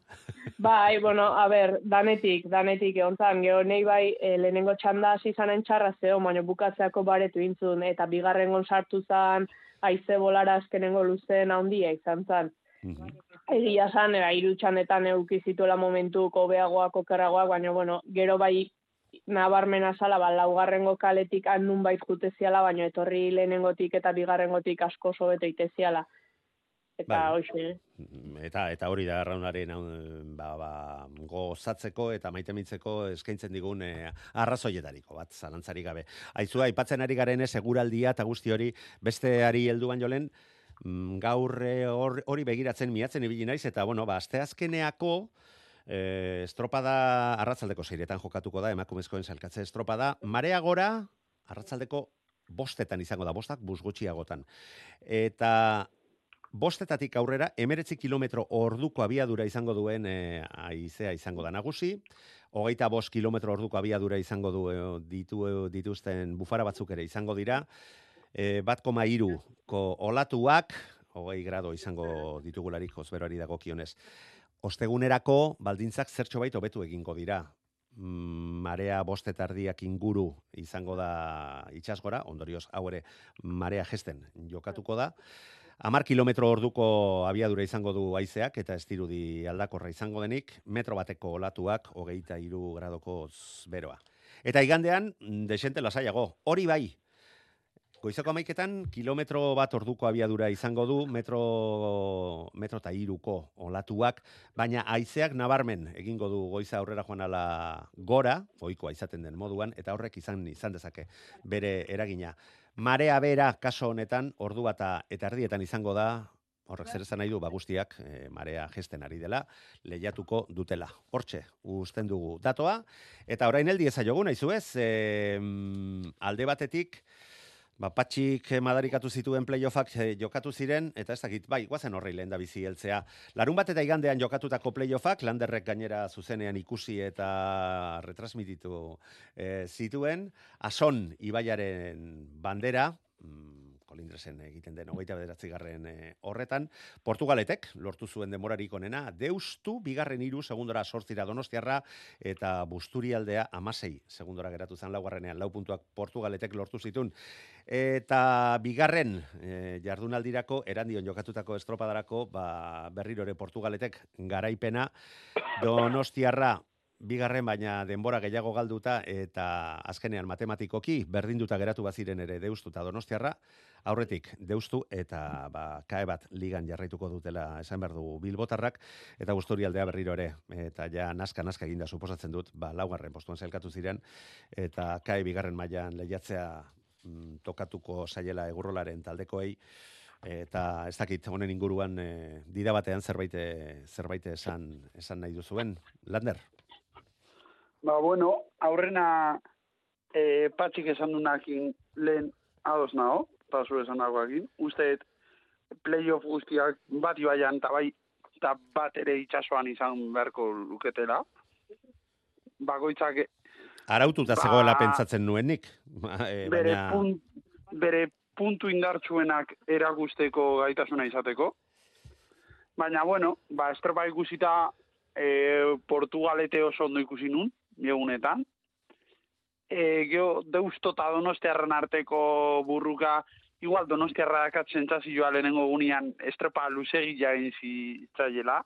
Bai, bueno, a ber, danetik, danetik egon zan, geho, nei bai, e, lehenengo txanda hasi zanen txarra zeo, baina bukatzeako baretu intzun, eta bigarrengon sartu zan, aize bolara azkenengo luzeen handia izan zan. Mhm. Egia zan, era, hiru txandetan euki zituela momentu kobeagoak, okerragoak, baina, bueno, gero bai nabarmena zala, ba, laugarrengo kaletik handun bait juteziala, baina etorri lehenengotik eta bigarrengotik asko sobeto iteziala. Eta, Bai. hoxe, Eta eta hori da arraunaren ba, ba, gozatzeko eta maitemitzeko eskaintzen digun e, arrazoietariko bat zalantzarik gabe. Aizua aipatzen ari garen seguraldia eta guzti hori besteari heldu baino lehen mm, gaur eh, hor- hori begiratzen miatzen ibili naiz eta bueno, ba asteazkeneako e, estropada arratzaldeko seiretan jokatuko da emakumezkoen salkatze estropada marea gora arratzaldeko bostetan izango da, bostak bus gutxiagotan. Eta bostetatik aurrera, emeretzi kilometro orduko abiadura izango duen e, aizea izango da nagusi, hogeita bost kilometro orduko abiadura izango du, ditu, dituzten bufara batzuk ere izango dira, e, bat koma iruko olatuak, hogei grado izango ditugularik ozberoari dagokionez. Ostegunerako baldintzak zertxo bait hobetu egingo dira. Mm, marea bostetardiak inguru izango da itxasgora, ondorioz hau ere marea gesten jokatuko da. Amar kilometro orduko abiadura izango du haizeak eta ez dirudi aldakorra izango denik, metro bateko olatuak, hogeita iru gradoko beroa. Eta igandean, desente lasaiago, hori bai, Goizeko amaiketan, kilometro bat orduko abiadura izango du, metro, metro eta iruko olatuak, baina haizeak nabarmen egingo du goiza aurrera joan ala gora, oikoa izaten den moduan, eta horrek izan izan dezake bere eragina. Marea bera kaso honetan, ordu bata eta erdietan izango da, horrek zer esan nahi du, bagustiak, e, marea gesten ari dela, lehiatuko dutela. Hortxe, usten dugu datoa, eta orain heldi ezaiogun, aizu ez, e, alde batetik, Ba, patxik eh, madarikatu zituen playoffak eh, jokatu ziren, eta ez dakit, bai, guazen horrei lehen da bizi heltzea. Larun bat eta igandean jokatutako playoffak, landerrek gainera zuzenean ikusi eta retransmititu eh, zituen, ason ibaiaren bandera, mm, kolindresen egiten den hogeita bederatzi garren eh, horretan, Portugaletek lortu zuen demorarik onena, deustu, bigarren hiru segundora sortzira donostiarra, eta busturialdea amasei segundora geratu zen laugarrenean, lau puntuak Portugaletek lortu zitun. Eta bigarren e, jardunaldirako, erandion jokatutako estropadarako, ba, berriro ere Portugaletek garaipena, donostiarra bigarren baina denbora gehiago galduta eta azkenean matematikoki berdinduta geratu baziren ere deustu eta donostiarra, aurretik deustu eta ba, kae bat ligan jarraituko dutela esan behar du bilbotarrak eta gusturi aldea berriro ere eta ja naska naska eginda suposatzen dut ba, laugarren postuan zelkatu ziren eta kae bigarren mailan lehiatzea mm, tokatuko saiela egurrolaren taldekoei eta ez dakit honen inguruan e, dida batean zerbait eh, zerbait esan esan nahi duzuen. Lander? Ba, bueno, aurrena e, patxik esan dunakin lehen ados nago, eta zu esan dagoakin. Uste, playoff guztiak bat ibaian, eta bai, eta bat ere itxasoan izan beharko luketela. Bakoitzak araututa Ba- zegoela pentsatzen nuenik e, bere, baina pun, bere puntu indartsuenak erakusteko gaitasuna izateko. Baina, bueno, ba, estropa ikusita e, Portugalete oso ondo ikusi nun, egunetan. E, geho, deusto eta donostiarren arteko burruka, igual donostiarra dakat sentsazioa lehenengo gunean estrepa luzegi egin zitzaiela.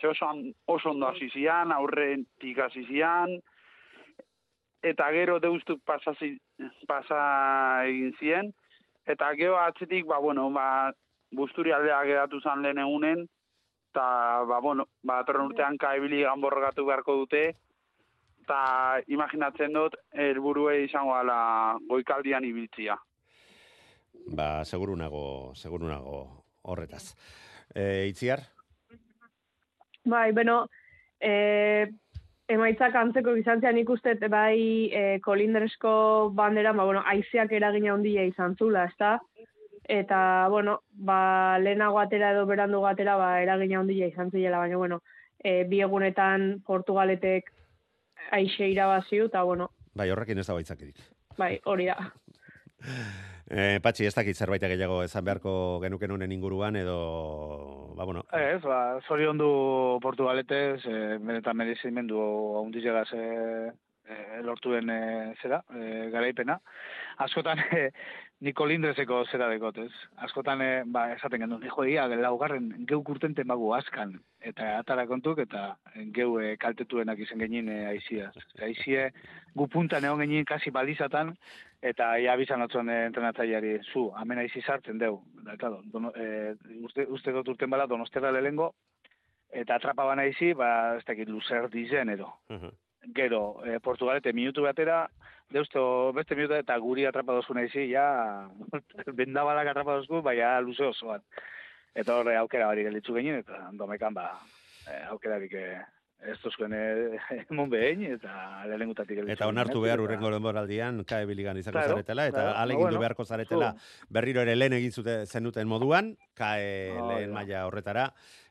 Ze oso, oso ondo hasi zian, aurrentik hasi zian, eta gero deustuk pasa, pasa egin zien, eta gero atzetik, ba, bueno, ba, busturi aldea geratu zan lehen egunen, eta, ba, bueno, ba, atorren urtean kaibili ganborrogatu beharko dute, eta imaginatzen dut, helburue izango ala goikaldian ibiltzia. Ba, seguru nago, seguru nago horretaz. E, itziar? Bai, bueno, e, emaitzak antzeko izan zean ikusten, bai, e, kolindresko bandera, ba, bueno, aiziak eragina handia izan zula, ezta? Eta, bueno, ba, lehenago atera edo berandu atera, ba, eragina handia izan zilela, baina, bueno, e, bi egunetan Portugaletek aixe irabaziu, eta, bueno, Bai, horrekin ez da baitzakirik. bai, hori da. E, patxi, ez dakit zerbait gehiago esan beharko genuken honen inguruan, edo, ba, bueno, Ez, ba, zorion du Portugaletez, e, benetan merezimendu haundizegaz e, e, lortuen e, zera, e, garaipena. Askotan, e, niko lindrezeko zera dekot, ez? Askotan, e, ba, esaten gendu, nijo egia, laugarren, geu kurten temagu askan, eta atara kontuk, eta geu e, kaltetuenak izen genien e, aizia. Aizie, gu puntan egon genien kasi balizatan, eta ia bizan otzon e, entrenatzaileari, zu, hemen aizi sartzen deu. Da, claro, dono, e, uste, uste dut urten bala donostera lehengo, eta atrapa bana izi, ba, ez dakit luzer dizen edo. Mhm. Gero, e, Portugalete minutu batera, deusto beste minutu eta guri atrapa dozu ja, bendabalak atrapa dozku, baina luze osoan. Eta horre aukera bari gelitzu genien, eta domekan, ba, e, aukerarik e, ez dozkuen e, emon behin, eta lehenengutatik gelitzu. Eta onartu ginen, behar urrengo denboraldian KE biligan izango Claro, zaretela, eta claro, alegindu bueno, beharko zaretela berriro ere lehen egin zute zenuten moduan, KE Hori lehen da. maila horretara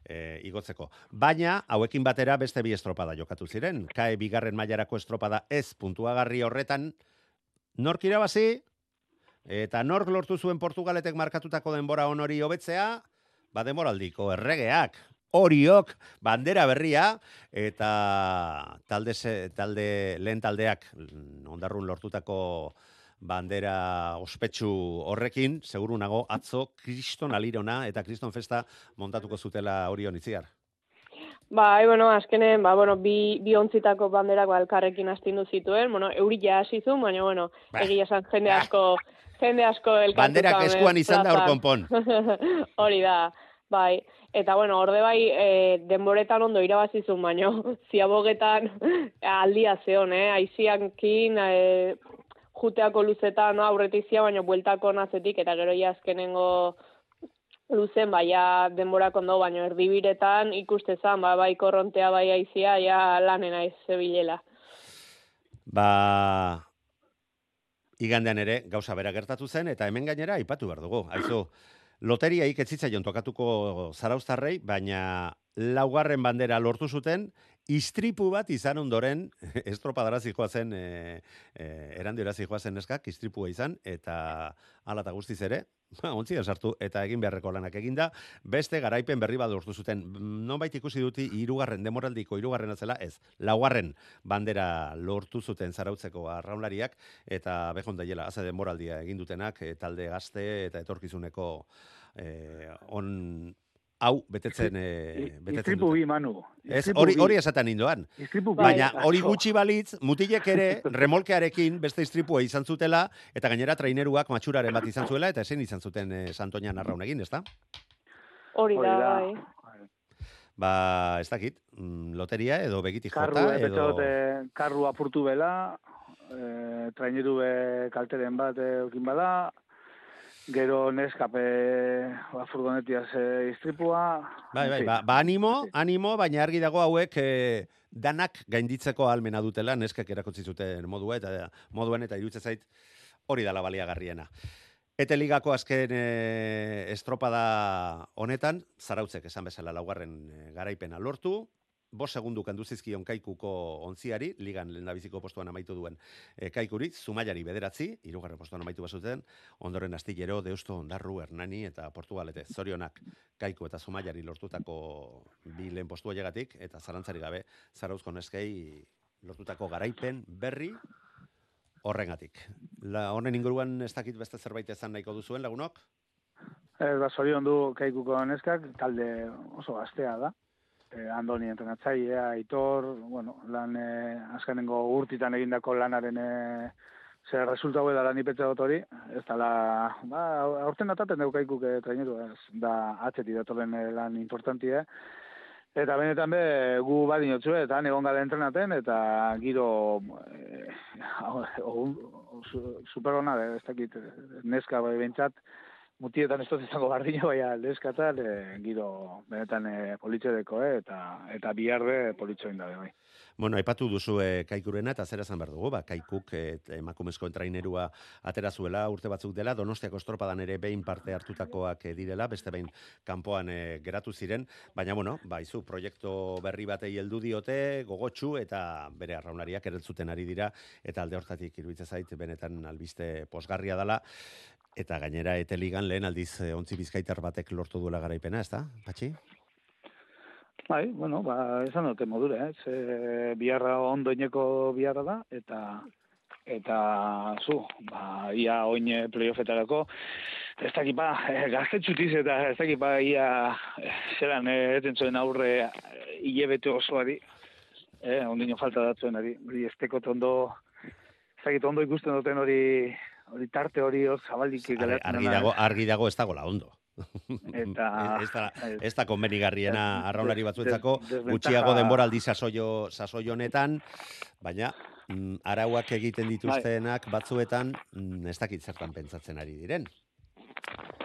e, igotzeko. Baina, hauekin batera beste bi estropada jokatu ziren. KE bigarren mailarako estropada ez puntuagarri horretan, nork irabazi, eta nork lortu zuen Portugaletek markatutako denbora honori hobetzea, ba denboraldiko erregeak, horiok, bandera berria, eta talde, talde lehen taldeak ondarrun lortutako bandera ospetsu horrekin, seguru nago atzo kriston alirona eta kriston festa montatuko zutela orion itziar. Bai, bueno, azkenen, ba, bueno, bi, bi ontzitako banderak ba, elkarrekin astindu zituen, bueno, euri ja hasi zuen, baina, bueno, Bah. egia esan jende asko, jende asko elkartuta. Banderak eskuan izan da hor konpon. Hori da, bai. Eta, bueno, orde bai, e, denboretan ondo irabazizun, baino, ziabogetan aldia zeon, eh? Aiziankin, e, juteako luzetan no, aurretik zia, baina bueltako nazetik, eta gero ja azkenengo luzen, bai, ja denborak ondo, baino erdibiretan ikuste zan, ba, bai korrontea, bai aizia, ja lanen aiz zebilela. Ba, igandean ere gauza bera gertatu zen, eta hemen gainera aipatu behar dugu. Aizu, loteria iketzitzaion tokatuko zaraustarrei, baina laugarren bandera lortu zuten, istripu bat izan ondoren, estropadara zijoa zen, e, e, erandiora zijoa zen neskak, istripua izan, eta ala eta guztiz ere, ba, ontzian sartu eta egin beharreko lanak eginda, beste garaipen berri bat lortu zuten. Nonbait ikusi duti hirugarren demoraldiko hirugarren zela, ez, laugarren bandera lortu zuten zarautzeko arraunlariak, eta behon daiela, haze demoraldia egin dutenak, e, talde gazte eta etorkizuneko e, on hau betetzen, e, betetzen Istripu dute. bi, Manu. Ez, hori, hori esaten indoan. Baina Bai, hori gutxi balitz, mutilek ere remolkearekin beste istripua izan zutela, eta gainera traineruak matxuraren bat izan zuela, eta ezin izan zuten e, Santoñan arraun egin, ezta? Hori Hori da, bai. Ba, ez dakit, mm, loteria edo begitik Karru, jota, eh, edo... edo... karru apurtu bela, e, traineru be kalteren bat eukin bada, gero neskape ba, furgonetiaz e, istripua. Bai, bai, ba, ba animo, animo, baina argi dago hauek e, danak gainditzeko almena dutela, neskak erakutsi zuten modua, eta moduan eta irutze zait hori dala baliagarriena. Ete ligako azken e, estropada honetan, zarautzek esan bezala laugarren e, garaipena lortu, bost segundu kandu zizkion kaikuko ontziari, ligan lehendabiziko postuan amaitu duen e, kaikuri, zumaiari bederatzi, irugarren postuan amaitu bazuten, ondoren astillero, deusto, ondarru, hernani eta portugalete, zorionak kaiku eta zumaiari lortutako bi lehen postua llegatik, eta zarantzari gabe, zarauzko neskei lortutako garaipen berri horrengatik. La, honen inguruan ez dakit beste zerbait ezan nahiko duzuen lagunok? Ez, ba, zorion du kaikuko neskak, talde oso gaztea da. E, Andoni entrenatzailea, Aitor, bueno, lan e, azkenengo urtitan egindako lanaren e, zer resultatu da lan ipetze dut hori, ez da ba, aurten ataten dugu kaikuk e, traineru, ez da atzeti datorren e, lan importantia, Eta benetan be, gu badin otzu, eta egon gara entrenaten, eta giro e, super hona, ez dakit, neska bai bentsat, mutietan ez izango bardina, baina leskatan, e, giro benetan e, politxedeko, e, eta, eta biharde politxoin da, bai. Bueno, aipatu duzu e, kaikurena eta zer esan dugu, ba, kaikuk emakumezko entrainerua atera zuela urte batzuk dela, donostiako estropadan ere behin parte hartutakoak direla, beste behin kanpoan e, geratu ziren, baina, bueno, ba, izu, proiektu berri batei heldu diote, gogotsu eta bere arraunariak erentzuten ari dira, eta alde hortatik iruditzen zait, benetan albiste posgarria dela, eta gainera eteligan lehen aldiz e, ontzi bizkaitar batek lortu duela garaipena, ez da, Patxi? Bai, bueno, ba, esan dute modure, eh? Ze biharra ondoineko biharra da, eta eta zu, ba, ia oin playoffetarako, ez dakit ba, eh, gaztetxutiz eta ez dakit ba, ia eh, zelan eh, eten zuen aurre eh, hilebete osoari, eh, ondino falta datzuen ari, hori ez ondo, ez dakit ondo ikusten duten hori, hori tarte hori hor zabaldik. Argi dago, argi dago ez dago la ondo. Eta ez da ez da konbenigarriena arraunari batzuetzako gutxiago denboraldi sasoio sasoio honetan, baina mm, arauak egiten dituztenak batzuetan mm, ez dakit zertan pentsatzen ari diren.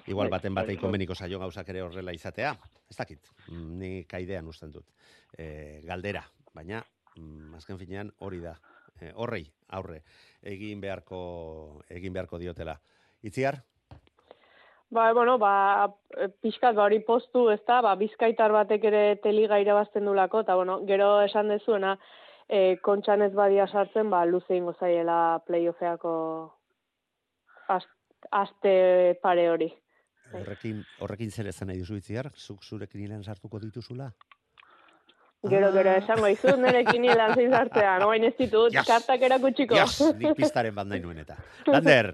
Igual bai, baten batei bai, konbeniko saio gauzak ere horrela izatea, ez dakit. Mm, ni kaidean usten dut. E, galdera, baina mm, azken finean hori da. E, horrei aurre egin beharko egin beharko diotela. Itziar? Ba, bueno, ba, pixkat ba, hori postu, ez da, ba, bizkaitar batek ere teliga irabazten dulako, eta, bueno, gero esan dezuena, e, kontxan ez badia sartzen, ba, luze ingo zaiela playoffeako aste pare hori. Horrekin, horrekin zer ezan nahi duzu itziar, zuk zurekin sartuko dituzula? Gero, gero, ah. esango izu, nerekin hilan zein zartzean, oain ez ditut, yes. kartak erakutxiko. Yes, nik pistaren bat nahi nuen eta. Lander!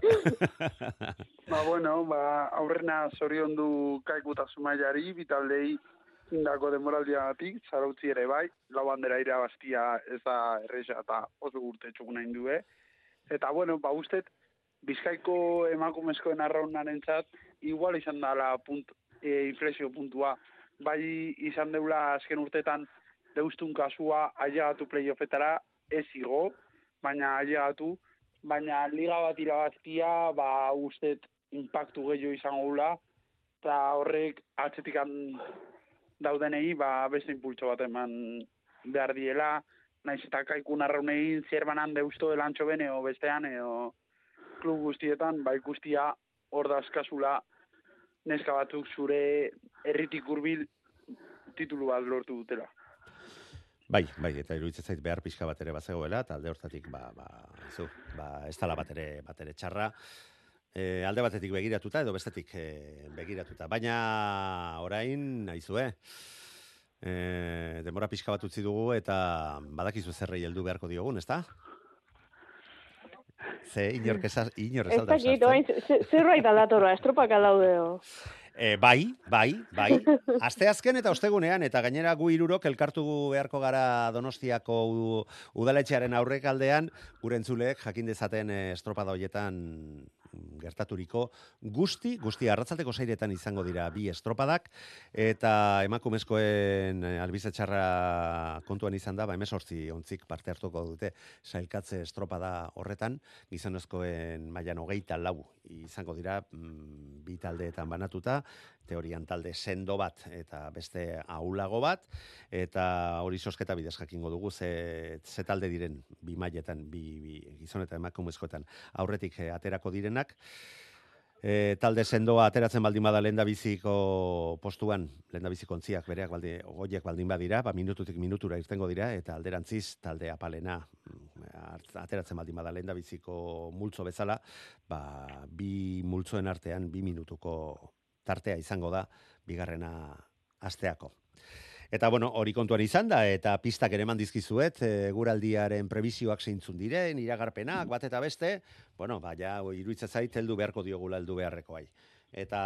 ba, bueno, ba, aurrena zorion du kaikuta sumaiari, bitaldei indako demoraldia batik, zarautzi ere bai, lau bandera irabaztia ez da erresa eta oso urte txuk nahi du, Eta, bueno, ba, ustet, bizkaiko emakumezkoen arraunaren txat, igual izan dala punt, e, inflexio puntua, bai izan deula azken urtetan, deustun kasua ailegatu playoffetara ez igo, baina ailegatu, baina liga bat irabaztia, ba, ustet, impactu gehiago izango gula, eta horrek atzetik daudenei, ba, beste impultso bat eman behar diela, naiz eta kaikun arraunei zerbanan deusto elantxo bene, o bestean, edo klub guztietan, ba, ikustia hor dazkazula neska batzuk zure erritik urbil titulu bat lortu dutela. Bai, bai, eta iruditzen zait behar pixka bat ere bazegoela, eta alde hortatik, ba, ba, zu, ba, ez tala bat ere, bat ere txarra, e, alde batetik begiratuta, edo bestetik e, begiratuta. Baina, orain, naizue, e, demora pixka bat utzi dugu, eta badakizu zerrei heldu beharko diogun, ezta? Ze, inork ez, inork ez, ez, ez, ez, E, bai, bai, bai. Aste azken eta ostegunean, eta gainera gu irurok elkartu beharko gara Donostiako udaletxearen aurrekaldean, gure entzuleek jakin dezaten eh, estropada hoietan gertaturiko guzti, guzti arratzateko zairetan izango dira bi estropadak, eta emakumezkoen eh, albizetxarra kontuan izan da, ba, emesortzi ontzik parte hartuko dute sailkatze estropada horretan, gizonezkoen mailan hogeita lau izango dira mm, bi taldeetan banatuta, teorian talde sendo bat eta beste aulago bat, eta hori sosketa bidez jakingo dugu ze, ze talde diren bi mailetan, bi, bi gizon eta emakumezkoetan aurretik eh, aterako direnak, e, talde sendoa ateratzen baldin bada lehen biziko postuan, lehen biziko ontziak bereak baldi, goiek baldin badira, ba, minututik minutura irtengo dira, eta alderantziz talde apalena ateratzen baldin bada lehen biziko multzo bezala, ba, bi multzoen artean bi minutuko tartea izango da, bigarrena asteako. Eta bueno, hori kontuan izan da, eta pistak ere eman dizkizuet, e, guraldiaren prebizioak zeintzun diren, iragarpenak, bat eta beste, bueno, ba, ja, iruitza zait, heldu beharko diogula heldu beharrekoai. Eta,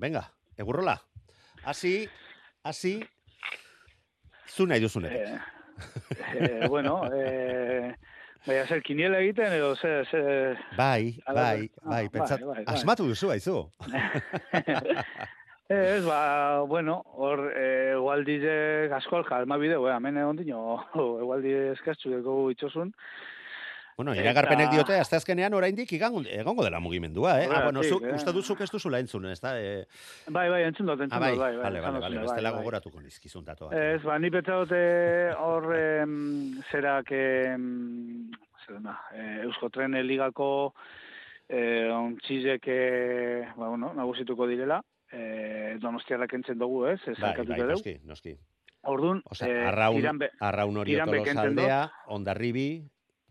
venga, egurrola, hasi, hasi, zu nahi duzunetik. Eh, eh, bueno, eh, baina zer kiniela egiten edo zer, zer... Bai, ala- bai, ah, bai, pentsat, bai, bai, bai. asmatu duzu, haizu. Ez, ba, bueno, hor, e, egualdizek asko alma bideu, eh, hemen egon dino, egualdi eskaztzu dugu itxosun. Bueno, iragarpenek diote, asteazkenean oraindik egongo dela mugimendua, eh? Ah, bueno, Horregatik, zu, eh. uste duzuk ez duzula entzun, ez da? Eh, Bai, bai, entzun dut, entzun ah, bai, dut, bai, bai. vale, esan vale, vale, duzune, bestela bai, bai. gogoratuko nizkizun datu bat. Ez, ba, ni pentsa dute hor em, zerak em, zer da, eh, Eusko Tren Ligako eh, ontzizek eh, ba, bueno, nagusituko direla, eh, donostiarrak entzen dugu, ez? Ez Bai, bai, noski, noski. Orduan, Osea, eh, arraun, hori kentzen tolosaldea, ondarribi,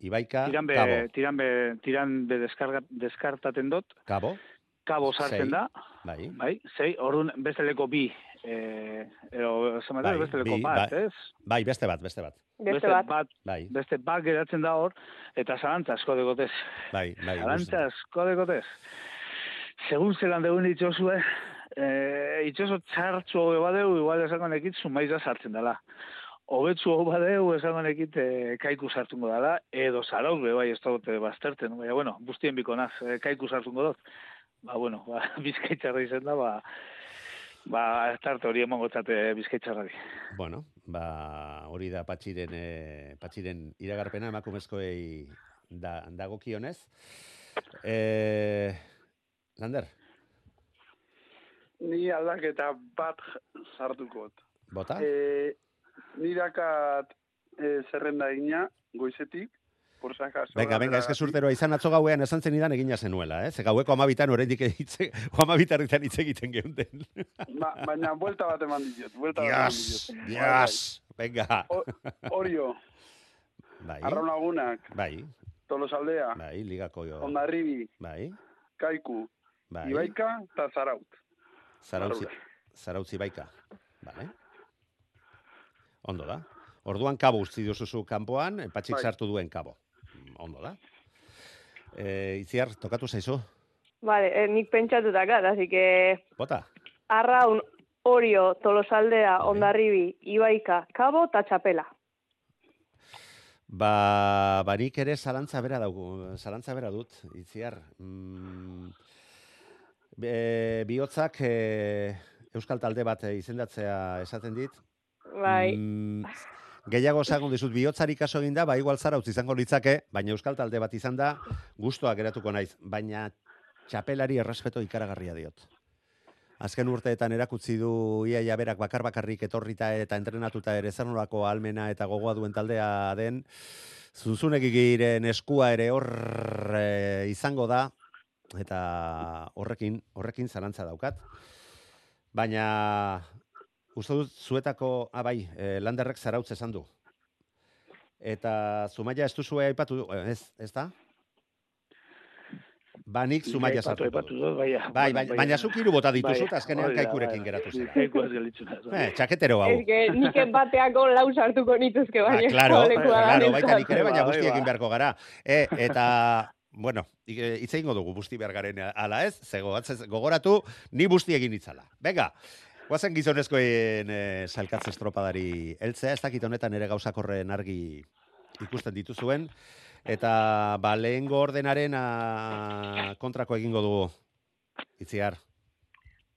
ibaika, tiran be, kabo. tiran be, tiran be deskarga, deskartaten dut, Kabo, kabo sartzen Sei. da, bai. bai, zei, orduan besteleko bi, eh, ero, Bai, besteleko bi, bat, bai. ez? Bai, beste bat, beste bat. Beste bat. bat, Bai, beste bat geratzen da hor, eta zalantza asko degotez. bai, bai. Zalantza asko degotez. Segun zelan degun itxosue, eh, itxoso txartzu hobe badeu, igual esango nekit zumaiza sartzen dela. Hobetzu hobe badeu, esango nekit eh, kaiku sartungo dela, edo zarauz be, bai, ez dagote bazterten. Baina, bueno, bustien biko naz, eh, kaiku sartungo dut. Ba, bueno, ba, bizkaitzarra izan da, ba, ba, tarte hori emongo tzate bizkaitzarrari. Bueno, ba, hori da patxiren, e, patxiren iragarpena emakumezkoei da, dagokionez. E, Lander, Ni aldaketa bat sartukot. bota? E, nirakat e, zerrenda egina, goizetik, por si acaso. Venga, venga, eske zurteroa izan atzo gauean esan zenidan egina zenuela, eh? Ze gaueko amabitan oraindik hitze, amabitarritan hitz egiten geunden. Ba, baina buelta bat eman diot, buelta bat eman diot. Dios, venga. O- Orio, Bai, Arraun Lagunak, bai, Tolosaldea, bai, ligako jo. Ondarribi, Bai, Kaiku, bai. Ibaika eta Zaraut. Zarautzi, zarautzi baika. Vale. Ondo da. Orduan kabo utzi duzuzu kanpoan, patxik Bai. sartu duen kabo. Ondo da. E, itziar, tokatu zaizu? Vale, eh, nik pentsatutakat, así que Bota? Arraun, Orio, Tolosaldea. Ondarribi, Ibaika, Kabo eta Txapela. Ba, barik ere zalantza bera daugu, zalantza bera dut, itziar. Mm, be, bihotzak e, euskal talde bat eh, izendatzea esaten dit. Bai, Mm, gehiago esango dizut bihotzari kaso egin da, ba igual zarautz izango litzake, baina euskal talde bat izan da, gustoak geratuko naiz, baina txapelari errespeto ikaragarria diot. Azken urteetan erakutsi du iaia berak bakar bakarrik etorrita eta entrenatuta ere zer nolako almena eta gogoa duen taldea den, zunzunegiren eskua ere hor e, izango da, eta horrekin, horrekin zalantza daukat. Baina uste dut zuetako, ah bai, e, landerrek zarautz esan du. Eta Zumaia ez duzue aipatu, du- ez, ez da? Ba, nik Zumaia Aipatu, sartuko aipatu dut. dut, baina. Bai, bai, baina zuk hiru bota dituzu, Bai, eta azkenean hori da, kaikurekin bai, geratu bai, zera. Kaiku ez gelitzuna. Eh, txaketero hau. ez que nik bateako lau sartuko nituzke, Ah, baina claro, da claro, nentzat. baita nik ere, baina Bai, guzti bai. egin beharko gara. E, eta, bueno, hitz egingo dugu busti behar garen ala ez, zego, atzez- gogoratu, ni busti egin itzala. Venga, guazen gizonezkoen e, salkatze estropadari heltzea, ez dakit honetan ere gauzakorren argi ikusten dituzuen, eta ba, lehengo ordenaren a, kontrako egingo dugu. Itziar,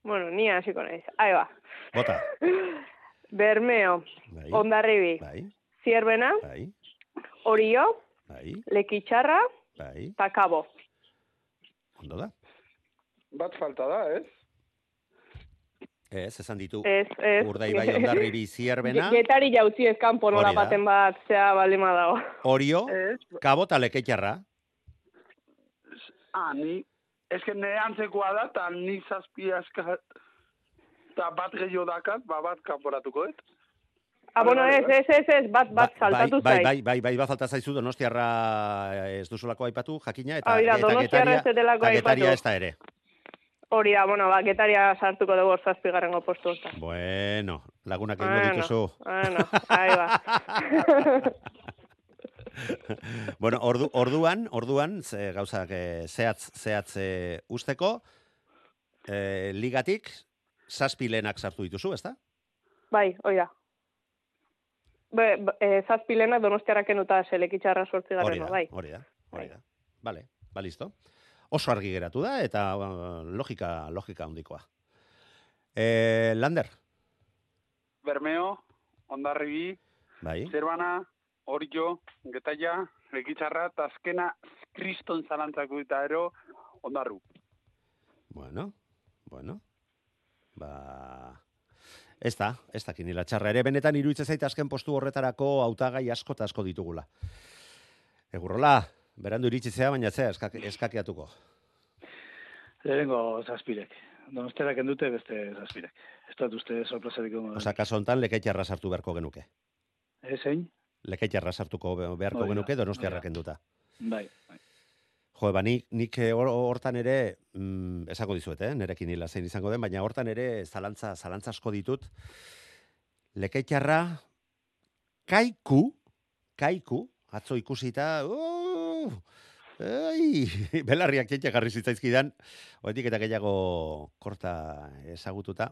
Bueno, ni hasiko naiz. Ahí va. bota. Bermeo, Bai, Ondarribi, bai, Zierbena, bai, Orio, bai, Lekitxarra bai, eta Kabo. ondo da. Bat falta da, ez? Ez, esan ditu. Ez, ez. Urdai bai ondarribi zierbena, Ge- Getari jauzi ez kanpo nola Hori da. baten bat, zea baldin badago. Orio, Ez, kabo eta leketxarra. Ah, ni, eske ne antzekoa da, eta ni zazpi aska, eta bat gehiago dakat, ba bat kanporatuko, et? Ah, bueno, ez, ez, ez, ez, bat, bat, Ba- saltatu bai, zait. bai, bai, bai, bat falta zaizu Donostiarra ez duzulako aipatu, jakina, eta, Hori da, eta Donostiarra ez delako eta getaria aipatu. ez da ere. Hori da, bueno, ba, getaria sartuko dugu zazpigarrengo postu hortan. Bueno, lagunak egingo Bueno, dituzu. bueno, ahí ba. bueno, ordu, orduan, orduan, ze, gauzak eh, zehatz, zehatz eh, usteko, eh, ligatik, zazpi lehenak sartu dituzu, ezta? bai, hori da. Be, e, zazpi lehenak donostiarrak enuta selekitxarra sortzi garreno, bai. hori da, hori Bai. da. Vale, ba, listo. Oso argi geratu da, eta logika, logika handikoa. Eh, Lander, Bermeo, Ondarribi, bai, Zerbana, Orio, Getaia, Lekitxarra, eta azkena kriston zalantzako eta ero, Ondarru. bueno, bueno, ba... Ez da, ez da kinila txarra ere, benetan iruditzen zait azken postu horretarako hautagai asko eta asko ditugula. Egurrola, berandu iritsi zea, baina zea eskak, eskakiatuko. Lehenengo zazpirek. Donostiarak endute beste zazpirek. Ez dut uste sorpresarik egongo. Osa, kaso hontan leketxarra sartu beharko genuke. Ezein? Leketxarra sartuko be- beharko Hori da, genuke donostiarrak enduta. Bai. bai. Jo, ba, nik, nik eh, hor- hortan ere, mm, esako dizuet, eh, nerekin hila zein izango den, baina hortan ere zalantza, zalantza asko ditut. Leketxarra, kaiku, kaiku, atzo ikusita, uh, ei, belarriak txetxe jarri zitzaizkidan, hoetik eta gehiago korta ezagututa.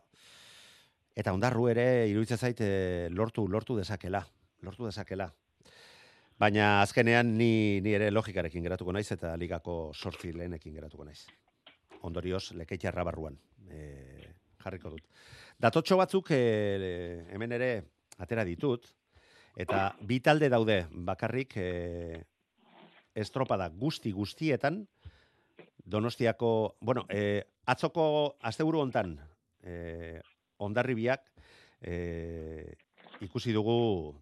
Eta ondarru ere, iruditzen zait, eh, lortu, lortu dezakela, lortu dezakela. Baina azkenean ni, ni ere logikarekin geratuko naiz eta ligako sortzi lehenekin geratuko naiz. Ondorioz, lekeitarra barruan e, jarriko dut. Datotxo batzuk e, hemen ere atera ditut, eta bi talde daude bakarrik e, estropada guzti guztietan, Donostiako, bueno, e, atzoko asteburu hontan e, ondarribiak e, ikusi dugu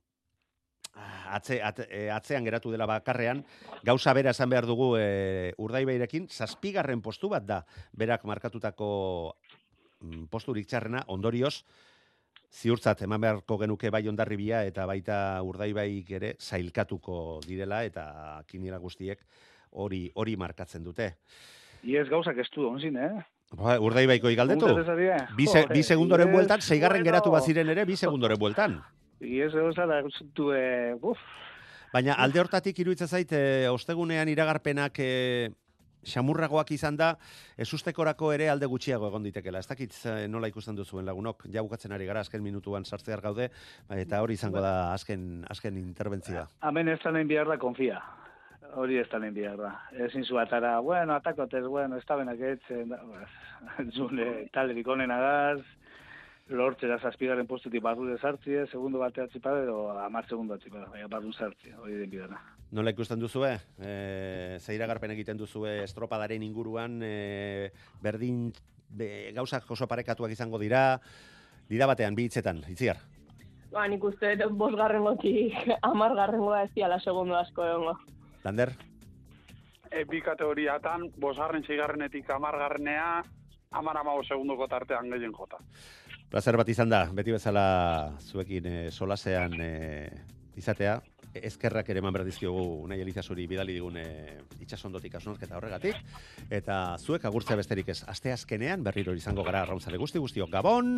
ah, atze, atze, eh, atzean geratu dela bakarrean, gauza bera esan behar dugu e, urdaibairekin, zazpigarren postu bat da berak markatutako mm, posturik txarrena, ondorioz, ziurtzat eman beharko genuke bai ondarribia eta baita urdaibaik ere zailkatuko direla eta kinira guztiek hori hori markatzen dute. Iez gauzak estu onzin, eh? Ba, urdaibaiko igaldetu? Bi, se, bi segundoren bueltan, seigarren bueno. geratu baziren ere, bi segundoren bueltan. Iez gauzak estu, eh, uf, Baina alde hortatik iruditzen zait, e, ostegunean iragarpenak e, xamurragoak izan da, ezustekorako ere alde gutxiago egon ditekela. Ez dakit eh, nola ikusten duzuen lagunok, ja bukatzen ari gara azken minutuan sartzear gaude, eta hori izango da azken, azken interbentzioa. Hemen ez tanen behar da konfia. Hori ez tanen behar da. Ezin zu atara, bueno, atakotez, bueno, ez da benak etzen, da, pues, zune, talerik onena daz, lortzera zazpigaren postutik barru de sartzie, segundo batea atzipada, edo amar segundo atzipada, baina barru sartzie, hori den bidana. Nola ikusten duzue? E, ze iragarpen egiten duzue estropadaren inguruan, e, berdin be, gauzak oso parekatuak izango dira, dira batean, bi hitzetan, itziar. Ba, nik uste bosgarrengotik amargarrengoa ez diala segundo asko egongo. Lander? E, bi kategoriatan, bosgarren, seigarrenetik amargarrenea, amar amago segundoko tartean gehien jota. Plazer bat izan da, beti bezala zuekin e, solasean e, izatea. Ezkerrak ere eman behar dizkiogu nahi elizasuri bidali digun e, itxasondotik asunarketa horregatik. Eta zuek agurtzea besterik ez, aste azkenean berriro izango gara arrauntzale guzti guztiok. Gabon!